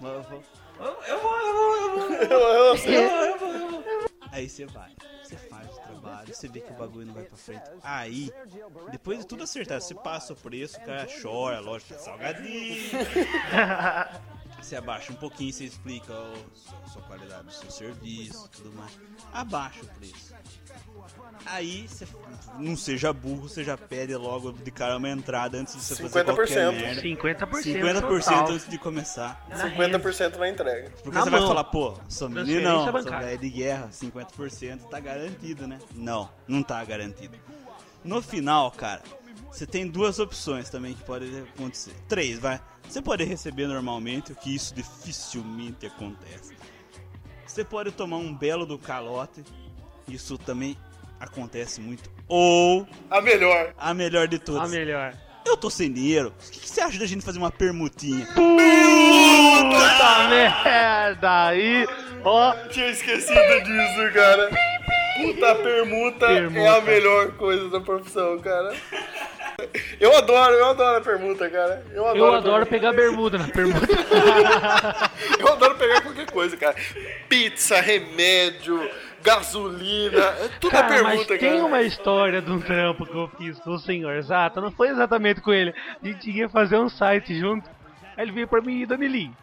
[SPEAKER 2] Eu vou, eu eu vou, eu vou, eu vou.
[SPEAKER 3] Eu, eu.
[SPEAKER 2] Eu vou, eu vou, eu vou. Aí você vai, você faz o trabalho, você vê que o bagulho não vai pra frente. Aí, depois de tudo acertar, você passa o preço, o cara chora, lógico, é salgadinho. Você abaixa um pouquinho, você explica a sua qualidade do seu serviço tudo mais. Abaixa o preço. Aí, você não seja burro, você já pede logo de cara uma entrada antes de você fazer qualquer
[SPEAKER 3] 50%.
[SPEAKER 2] merda.
[SPEAKER 6] 50%.
[SPEAKER 2] 50%
[SPEAKER 6] total.
[SPEAKER 2] antes de começar.
[SPEAKER 3] 50% na entrega.
[SPEAKER 2] Porque
[SPEAKER 6] Na
[SPEAKER 2] você vai
[SPEAKER 6] mão.
[SPEAKER 2] falar, pô, sou menino sou velho de guerra, 50% tá garantido, né? Não, não tá garantido. No final, cara, você tem duas opções também que podem acontecer. Três, vai. Você pode receber normalmente, o que isso dificilmente acontece. Você pode tomar um belo do calote, isso também acontece muito. Ou
[SPEAKER 3] A melhor.
[SPEAKER 2] a melhor de todas.
[SPEAKER 6] A melhor.
[SPEAKER 2] Eu tô sem dinheiro. O que, que você acha da gente fazer uma permutinha?
[SPEAKER 6] Puta merda! Aí, ó.
[SPEAKER 3] Tinha esquecido disso, cara. Puta permuta,
[SPEAKER 6] Permuta.
[SPEAKER 3] é a melhor coisa da profissão, cara. Eu adoro, eu adoro a permuta, cara. Eu adoro,
[SPEAKER 6] Eu adoro pegar bermuda na permuta.
[SPEAKER 3] Eu adoro pegar qualquer coisa, cara. Pizza, remédio, gasolina, é tudo
[SPEAKER 6] Cara,
[SPEAKER 3] é
[SPEAKER 6] mas
[SPEAKER 3] permuta,
[SPEAKER 6] tem
[SPEAKER 3] cara.
[SPEAKER 6] uma história de um trampo que eu fiz com o senhor Zata, não foi exatamente com ele. A gente ia fazer um site junto. Aí ele veio pra mim, Danilinho,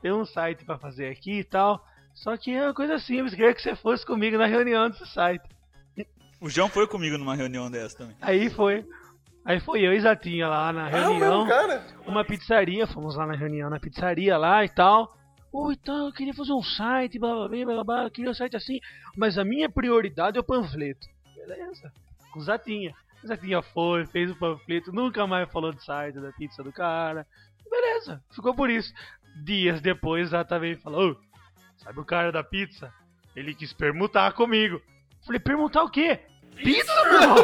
[SPEAKER 6] tem um site pra fazer aqui e tal. Só que é uma coisa simples, queria que você fosse comigo na reunião desse site.
[SPEAKER 2] O João foi comigo numa reunião dessa também.
[SPEAKER 6] Aí foi. Aí foi eu e Zatinha lá na
[SPEAKER 3] É
[SPEAKER 6] reunião.
[SPEAKER 3] cara?
[SPEAKER 6] Uma pizzaria, fomos lá na reunião na pizzaria lá e tal. Ou então eu queria fazer um site, blá blá blá blá, blá eu queria um site assim, mas a minha prioridade é o panfleto. Beleza. Com o Zatinha. Zatinha foi, fez o panfleto, nunca mais falou do site, da pizza do cara. Beleza, ficou por isso. Dias depois, Zata também falou: "Ô, Sabe o cara da pizza? Ele quis permutar comigo. Falei, permutar o quê? Pizza, meu irmão?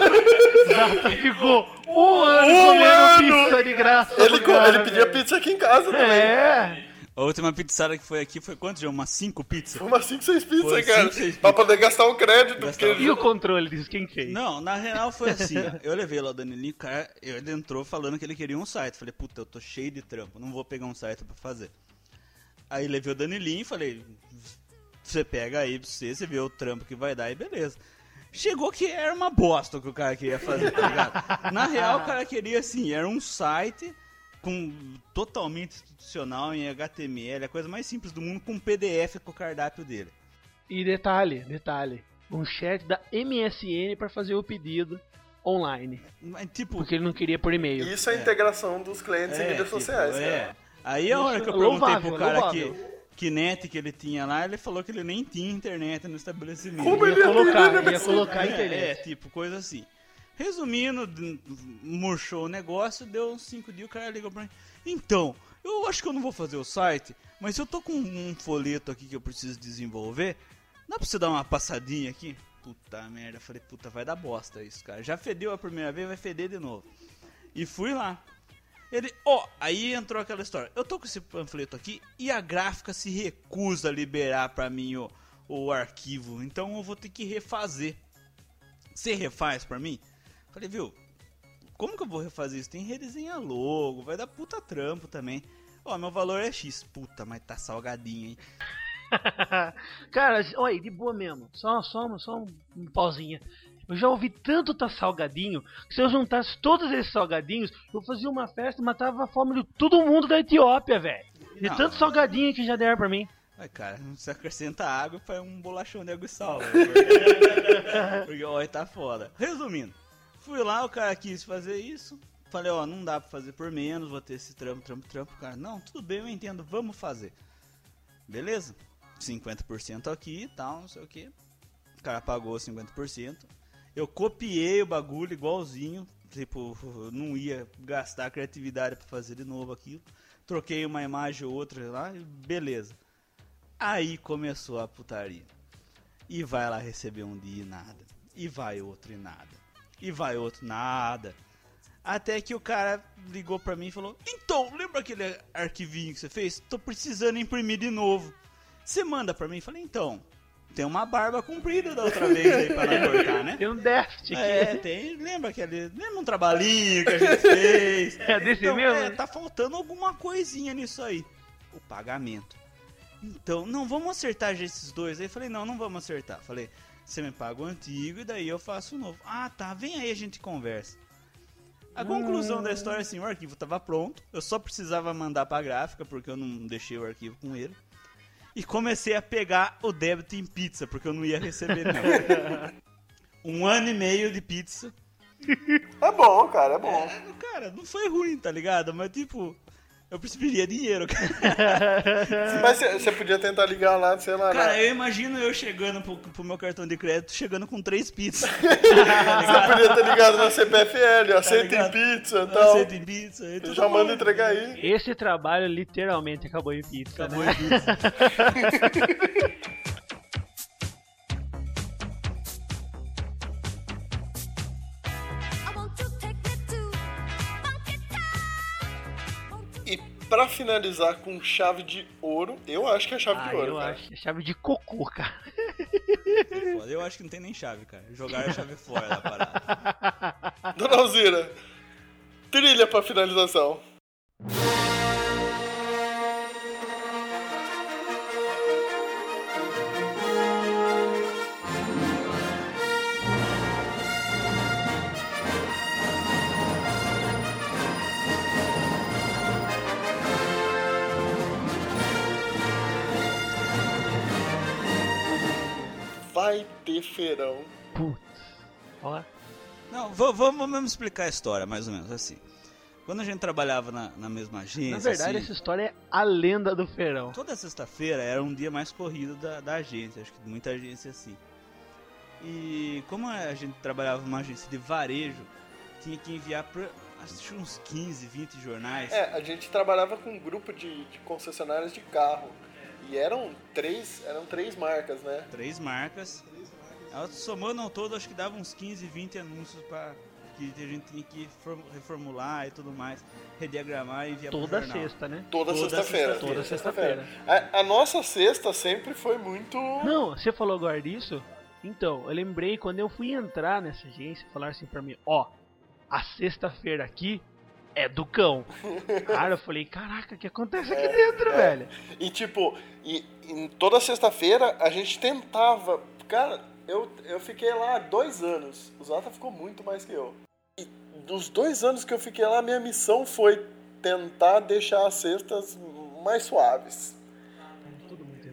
[SPEAKER 6] Zata ficou um ano
[SPEAKER 3] Um
[SPEAKER 6] comendo
[SPEAKER 3] ano!
[SPEAKER 6] pizza de graça.
[SPEAKER 3] Ele,
[SPEAKER 6] cara,
[SPEAKER 3] ele pedia
[SPEAKER 6] velho.
[SPEAKER 3] pizza aqui em casa também.
[SPEAKER 6] É.
[SPEAKER 2] A última pizzada que foi aqui foi quanto, João? Umas 5 pizzas?
[SPEAKER 3] Umas 5, 6 pizzas, cara.
[SPEAKER 2] cinco, seis
[SPEAKER 3] Pra poder gastar o crédito.
[SPEAKER 2] Gastar
[SPEAKER 3] Porque
[SPEAKER 6] E o controle disso, quem fez?
[SPEAKER 2] Não, na real foi assim, ó. Eu levei lá o Danilinho, o cara, ele entrou falando que ele queria um site. Falei, puta, eu tô cheio de trampo, não vou pegar um site pra fazer. Aí levei o Danilinho e falei, você pega aí pra você, você vê o trampo que vai dar e beleza. Chegou que era uma bosta o que o cara queria fazer, tá ligado? Na real, o cara queria assim, era um site com totalmente institucional em HTML, a coisa mais simples do mundo, com PDF com o cardápio dele.
[SPEAKER 6] E detalhe, detalhe. Um chat da MSN pra fazer o pedido online.
[SPEAKER 2] Mas, tipo,
[SPEAKER 6] Porque ele não queria por e-mail.
[SPEAKER 3] Isso é a integração dos clientes em mídias
[SPEAKER 2] tipo,
[SPEAKER 3] sociais,
[SPEAKER 2] é.
[SPEAKER 3] cara.
[SPEAKER 2] Aí a hora que eu perguntei
[SPEAKER 6] louvável,
[SPEAKER 2] pro cara
[SPEAKER 6] louvável.
[SPEAKER 2] que net que ele tinha lá, ele falou que ele nem tinha internet no estabelecimento.
[SPEAKER 3] Como
[SPEAKER 6] Ia
[SPEAKER 3] ele ia
[SPEAKER 6] colocar, ia colocar
[SPEAKER 2] É,
[SPEAKER 6] internet.
[SPEAKER 2] é, tipo, coisa assim. Resumindo, murchou o negócio, deu uns 5 dias, o cara ligou pra mim. Então, eu acho que eu não vou fazer o site, mas eu tô com um folheto aqui que eu preciso desenvolver. Dá pra você dar uma passadinha aqui? Puta merda, eu falei, puta, vai dar bosta isso, cara. Já fedeu a primeira vez, vai feder de novo. E fui lá. Ele, ó, aí entrou aquela história. Eu tô com esse panfleto aqui e a gráfica se recusa a liberar pra mim o, o arquivo. Então eu vou ter que refazer. Você refaz pra mim? Falei, viu? Como que eu vou refazer isso? Tem que redesenhar logo, vai dar puta trampo também. Ó, meu valor é X. Puta, mas tá salgadinho, hein?
[SPEAKER 6] Cara, olha, de boa mesmo. Só, só, só um, pauzinha. Eu já ouvi tanto tá salgadinho que se eu juntasse todos esses salgadinhos, eu fazia uma festa e matava a fome de todo mundo da Etiópia, velho. De
[SPEAKER 2] Não.
[SPEAKER 6] tanto salgadinho que já deram pra mim.
[SPEAKER 2] Mas, cara, você acrescenta água faz um bolachão de água e sal. Porque, porque olha, tá foda. Resumindo, fui lá, o cara quis fazer isso. Falei, ó, não dá pra fazer por menos, vou ter esse trampo, trampo, trampo. Cara, não, tudo bem, eu entendo, vamos fazer. Beleza? 50% aqui e tal, não sei o que. O cara pagou 50%. Eu copiei o bagulho igualzinho. Tipo, não ia gastar criatividade pra fazer de novo aquilo. Troquei uma imagem ou outra lá e beleza. Aí começou a putaria. E vai lá receber um dia e nada. E vai outro e nada. E vai outro nada. Até que o cara ligou pra mim e falou: Então, lembra aquele arquivinho que você fez? Tô precisando imprimir de novo. Você manda pra mim? Falei: Então, tem uma barba comprida da outra vez aí pra não cortar, né?
[SPEAKER 6] Tem um déficit aqui.
[SPEAKER 2] É, tem. Lembra aquele. Lembra um trabalhinho que a gente fez?
[SPEAKER 6] É desse
[SPEAKER 2] então,
[SPEAKER 6] mesmo?
[SPEAKER 2] É, tá faltando alguma coisinha nisso aí. O pagamento. Então, não, vamos acertar já esses dois. Aí falei, não, não vamos acertar. Falei, você me paga o antigo e daí eu faço o novo. Ah, tá, vem aí a gente conversa. A conclusão da história é assim, o arquivo tava pronto, eu só precisava mandar pra gráfica, porque eu não deixei o arquivo com ele. E comecei a pegar o débito em pizza, porque eu não ia receber não. um ano e meio de pizza.
[SPEAKER 3] É bom, cara, é bom.
[SPEAKER 2] Cara, não foi ruim, tá ligado? Mas tipo, eu preferia dinheiro, cara.
[SPEAKER 3] Mas você podia tentar ligar lá, sei lá.
[SPEAKER 2] Cara,
[SPEAKER 3] na-
[SPEAKER 2] eu imagino eu chegando pro, pro meu cartão de crédito, chegando com três pizzas.
[SPEAKER 3] Você podia ter ligado na CPFL, aceita em pizza e tal.
[SPEAKER 2] Aceita em pizza. e
[SPEAKER 3] Eu
[SPEAKER 2] tudo
[SPEAKER 3] já manda entregar aí.
[SPEAKER 6] Esse trabalho literalmente acabou em pizza,
[SPEAKER 2] Acabou
[SPEAKER 6] né?
[SPEAKER 2] em pizza.
[SPEAKER 3] pra finalizar com chave de ouro, eu acho que é chave
[SPEAKER 6] Ah,
[SPEAKER 3] de ouro,
[SPEAKER 6] eu
[SPEAKER 3] cara.
[SPEAKER 6] acho que é chave de cocô, cara.
[SPEAKER 2] Foda, Eu acho que não tem nem chave, cara. Jogaram a chave fora da parada.
[SPEAKER 3] Dona Alzira, trilha pra finalização. Feirão.
[SPEAKER 6] Putz. Ó.
[SPEAKER 2] Não, vamos vamos explicar a história, mais ou menos assim. Quando a gente trabalhava na, na mesma agência.
[SPEAKER 6] Na verdade,
[SPEAKER 2] assim,
[SPEAKER 6] essa história é a lenda do feirão.
[SPEAKER 2] Toda sexta-feira era um dia mais corrido da, da agência, acho que muita agência assim. E como a gente trabalhava numa agência de varejo, tinha que enviar pra acho que uns 15, 20 jornais.
[SPEAKER 3] É, a gente trabalhava com um grupo de, de concessionárias de carro. E eram três, eram três marcas, né?
[SPEAKER 2] Três marcas. Ela somando ao todo, acho que dava uns 15, 20 anúncios para que a gente tinha que form- reformular e tudo mais, rediagramar e enviar pro
[SPEAKER 6] Toda
[SPEAKER 2] jornal.
[SPEAKER 6] sexta, né?
[SPEAKER 3] Toda, sexta-feira.
[SPEAKER 6] Toda sexta-feira.
[SPEAKER 3] A, a nossa sexta sempre foi muito.
[SPEAKER 6] Não, você falou agora disso? Então, eu lembrei quando eu fui entrar nessa agência, falaram assim pra mim, ó, a sexta-feira aqui é do cão. Cara, eu falei, caraca, o que acontece aqui dentro,
[SPEAKER 3] é.
[SPEAKER 6] velho?
[SPEAKER 3] E tipo, e, em toda sexta-feira a gente tentava. Cara, eu, eu fiquei lá dois anos. O Zata ficou muito mais que eu. E dos dois anos que eu fiquei lá, minha missão foi tentar deixar as cestas mais suaves.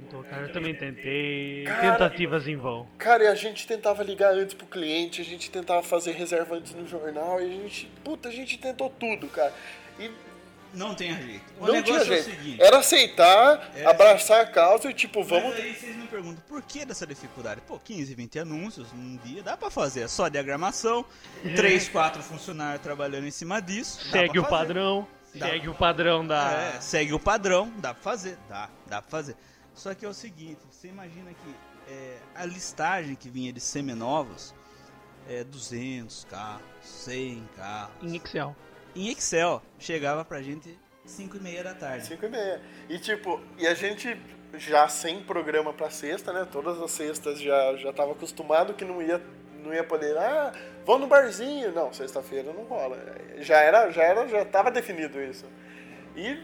[SPEAKER 6] Tô, cara, eu também tentei.
[SPEAKER 3] Cara-
[SPEAKER 6] Tentativas em vão.
[SPEAKER 3] Cara, e a gente tentava ligar antes pro cliente, a gente tentava fazer reserva antes no jornal, e a gente. Puta, a gente tentou tudo, cara. E
[SPEAKER 2] Não tem jeito. O
[SPEAKER 3] não
[SPEAKER 2] negócio
[SPEAKER 3] tinha
[SPEAKER 2] é o
[SPEAKER 3] jeito.
[SPEAKER 2] seguinte.
[SPEAKER 3] Era aceitar,
[SPEAKER 2] É.
[SPEAKER 3] abraçar a causa e tipo, vamos.
[SPEAKER 2] Mas aí vocês me perguntam, por que dessa dificuldade? Pô, 15, 20 anúncios num dia, dá pra fazer. É só diagramação, 3, 4 funcionários trabalhando em cima disso.
[SPEAKER 6] Segue o padrão.
[SPEAKER 2] Dá.
[SPEAKER 6] Segue o padrão da.
[SPEAKER 2] É, segue o padrão, dá pra fazer, dá, dá pra fazer. Só que é o seguinte, você imagina que é, a listagem que vinha de seminovos é 200 carros, 100 carros.
[SPEAKER 6] Em Excel.
[SPEAKER 2] Em Excel, chegava pra gente 5 e meia da tarde.
[SPEAKER 3] 5 e meia. E tipo, e a gente já sem programa pra sexta, né? Todas as sextas já, já tava acostumado que não ia, não ia poder. Ah, vamos no barzinho. Não, sexta-feira não rola. Já era, já era, já tava definido isso. E,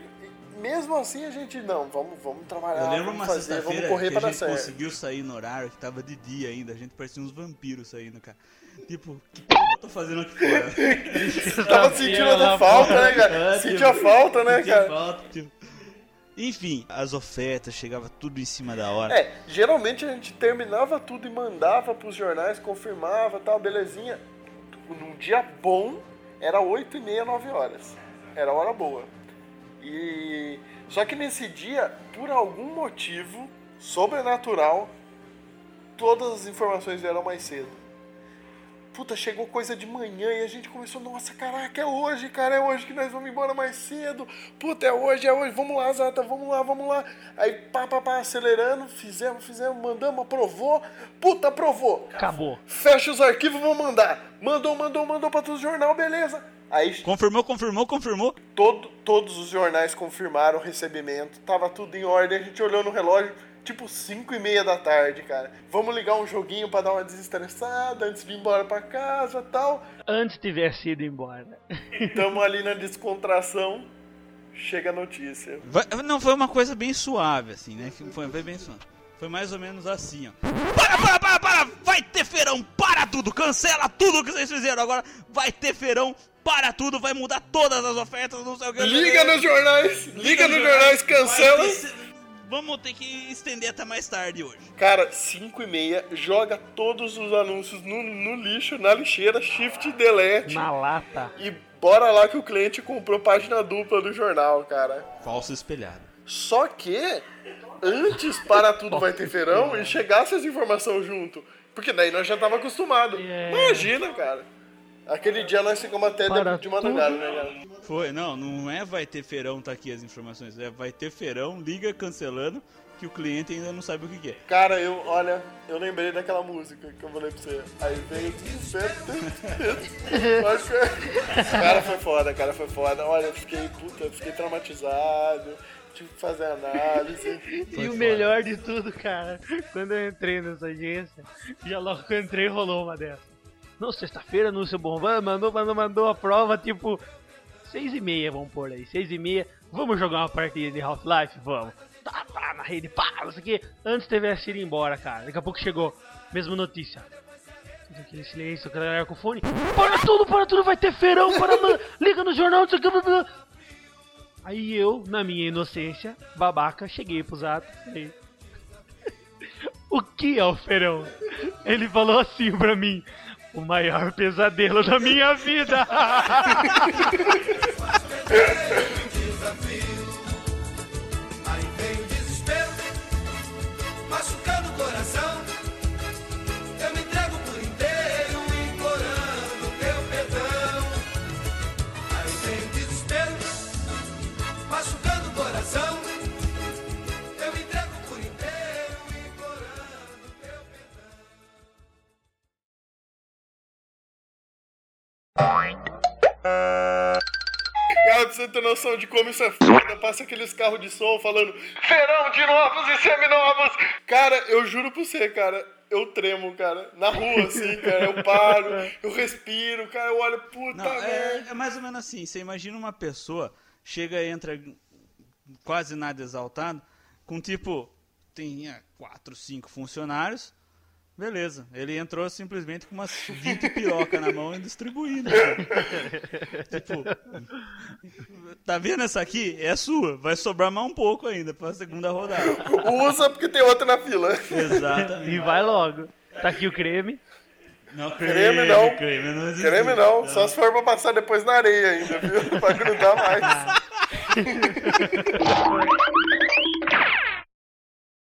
[SPEAKER 3] mesmo assim a gente, não, vamos, vamos trabalhar,
[SPEAKER 2] Eu lembro
[SPEAKER 3] vamos
[SPEAKER 2] uma
[SPEAKER 3] fazer, vamos
[SPEAKER 2] sexta-feira
[SPEAKER 3] correr
[SPEAKER 2] que a gente conseguiu sair no horário que tava de dia ainda, a gente parecia uns vampiros saindo, cara. Tipo, que tô fazendo aqui fora?
[SPEAKER 3] Tava sentindo até falta, né, cara? Sentia falta, né, cara?
[SPEAKER 2] falta, tipo. Enfim, as ofertas, chegava tudo em cima da hora.
[SPEAKER 3] É, geralmente a gente terminava tudo e mandava pros jornais, confirmava tal, belezinha. Num dia bom, era 8 e meia, 9 horas. Era hora boa. E. Só que nesse dia, por algum motivo sobrenatural, todas as informações vieram mais cedo. Puta, chegou coisa de manhã e a gente começou, nossa, caraca, é hoje, cara, é hoje que nós vamos embora mais cedo. Puta, é hoje, é hoje, vamos lá, Zata, vamos lá, vamos lá. Aí, pá, pá, pá, acelerando, fizemos, fizemos, mandamos, aprovou. Puta, aprovou.
[SPEAKER 6] Acabou.
[SPEAKER 3] Fecha os arquivos, vamos mandar. Mandou, mandou, mandou pra todo jornal, beleza. Aí
[SPEAKER 2] Confirmou, confirmou, confirmou.
[SPEAKER 3] todo, todos os jornais confirmaram o recebimento, tava tudo em ordem, a gente olhou no relógio, tipo 5 e meia da tarde, cara. Vamos ligar um joguinho pra dar uma desestressada antes de ir embora pra casa tal.
[SPEAKER 6] Antes tivesse ido embora.
[SPEAKER 3] Tamo ali na descontração, chega a notícia.
[SPEAKER 2] Vai- não, foi uma coisa bem suave, assim, né? Foi, foi bem suave. Foi mais ou menos assim, ó. Para, para, para, para! Vai ter feirão! Para tudo! Cancela tudo que vocês fizeram agora! Vai ter feirão! Para tudo! Vai mudar todas as ofertas, não sei o que.
[SPEAKER 3] Liga nos jornais, liga nos jornais, cancela.
[SPEAKER 2] Vai ter- Vamos ter que estender até mais tarde hoje.
[SPEAKER 3] Cara, 5 e meia, joga todos os anúncios no, no lixo, na lixeira, shift delete.
[SPEAKER 6] Na lata.
[SPEAKER 3] E bora lá que o cliente comprou página dupla do jornal, cara.
[SPEAKER 2] Falso espelhado.
[SPEAKER 3] Só que antes para tudo vai ter feirão e chegasse as informações junto. Porque daí nós já tava acostumado. Imagina, cara. Aquele dia nós ficamos até de, de madrugada, né, cara?
[SPEAKER 2] Foi, não, não é vai ter feirão, tá aqui as informações. É vai ter feirão, liga cancelando, que o cliente ainda não sabe o que que é.
[SPEAKER 3] Cara, eu, olha, eu lembrei daquela música que eu falei pra você. Aí veio o desespero. Acho que- Cara, foi foda, cara, foi foda. Olha, eu fiquei, puta, eu fiquei traumatizado. Tive que fazer análise.
[SPEAKER 6] E o melhor de tudo, cara, quando eu entrei nessa agência, já logo que eu entrei rolou uma dessa. Não, sexta-feira, anúncio bombando, mandou, mandou, mandou a prova, tipo, seis e meia, vamos pôr aí, seis e meia, vamos jogar uma partida de Half-Life? Vamos. Tá, tá, na rede, pá, não sei o que. Antes tivesse ido embora, cara, daqui a pouco chegou, mesma notícia. Tudo aquele silêncio, aquela galera com fone. Para tudo, para tudo, vai ter feirão, para, mano, liga no jornal, não sei o que. Aí eu, na minha inocência, babaca, cheguei pro Zato. Falei, O que, Alferão? Ele falou assim pra mim: O maior pesadelo da minha vida.
[SPEAKER 3] você ter noção de como isso é foda, passa aqueles carros de som falando Verão de novos e seminovos! Cara, eu juro pra você, cara, eu tremo, cara. Na rua, assim, cara, eu paro, eu respiro, cara, eu olho, puta
[SPEAKER 2] Não,
[SPEAKER 3] merda.
[SPEAKER 2] é, é mais ou menos assim. Você imagina uma pessoa, chega e entra quase nada exaltado, com tipo, tinha quatro, cinco funcionários. Beleza, ele entrou simplesmente com umas 20 piroca na mão e distribuindo. tipo, tá vendo essa aqui? É sua, vai sobrar mais um pouco ainda pra segunda rodada.
[SPEAKER 3] Usa porque tem outra na fila.
[SPEAKER 2] Exatamente.
[SPEAKER 6] E vai logo. Tá aqui o creme.
[SPEAKER 2] Não,
[SPEAKER 3] Creme não.
[SPEAKER 2] Creme não existe.
[SPEAKER 3] Creme não, só se for pra passar depois na areia ainda, viu? pra grudar mais.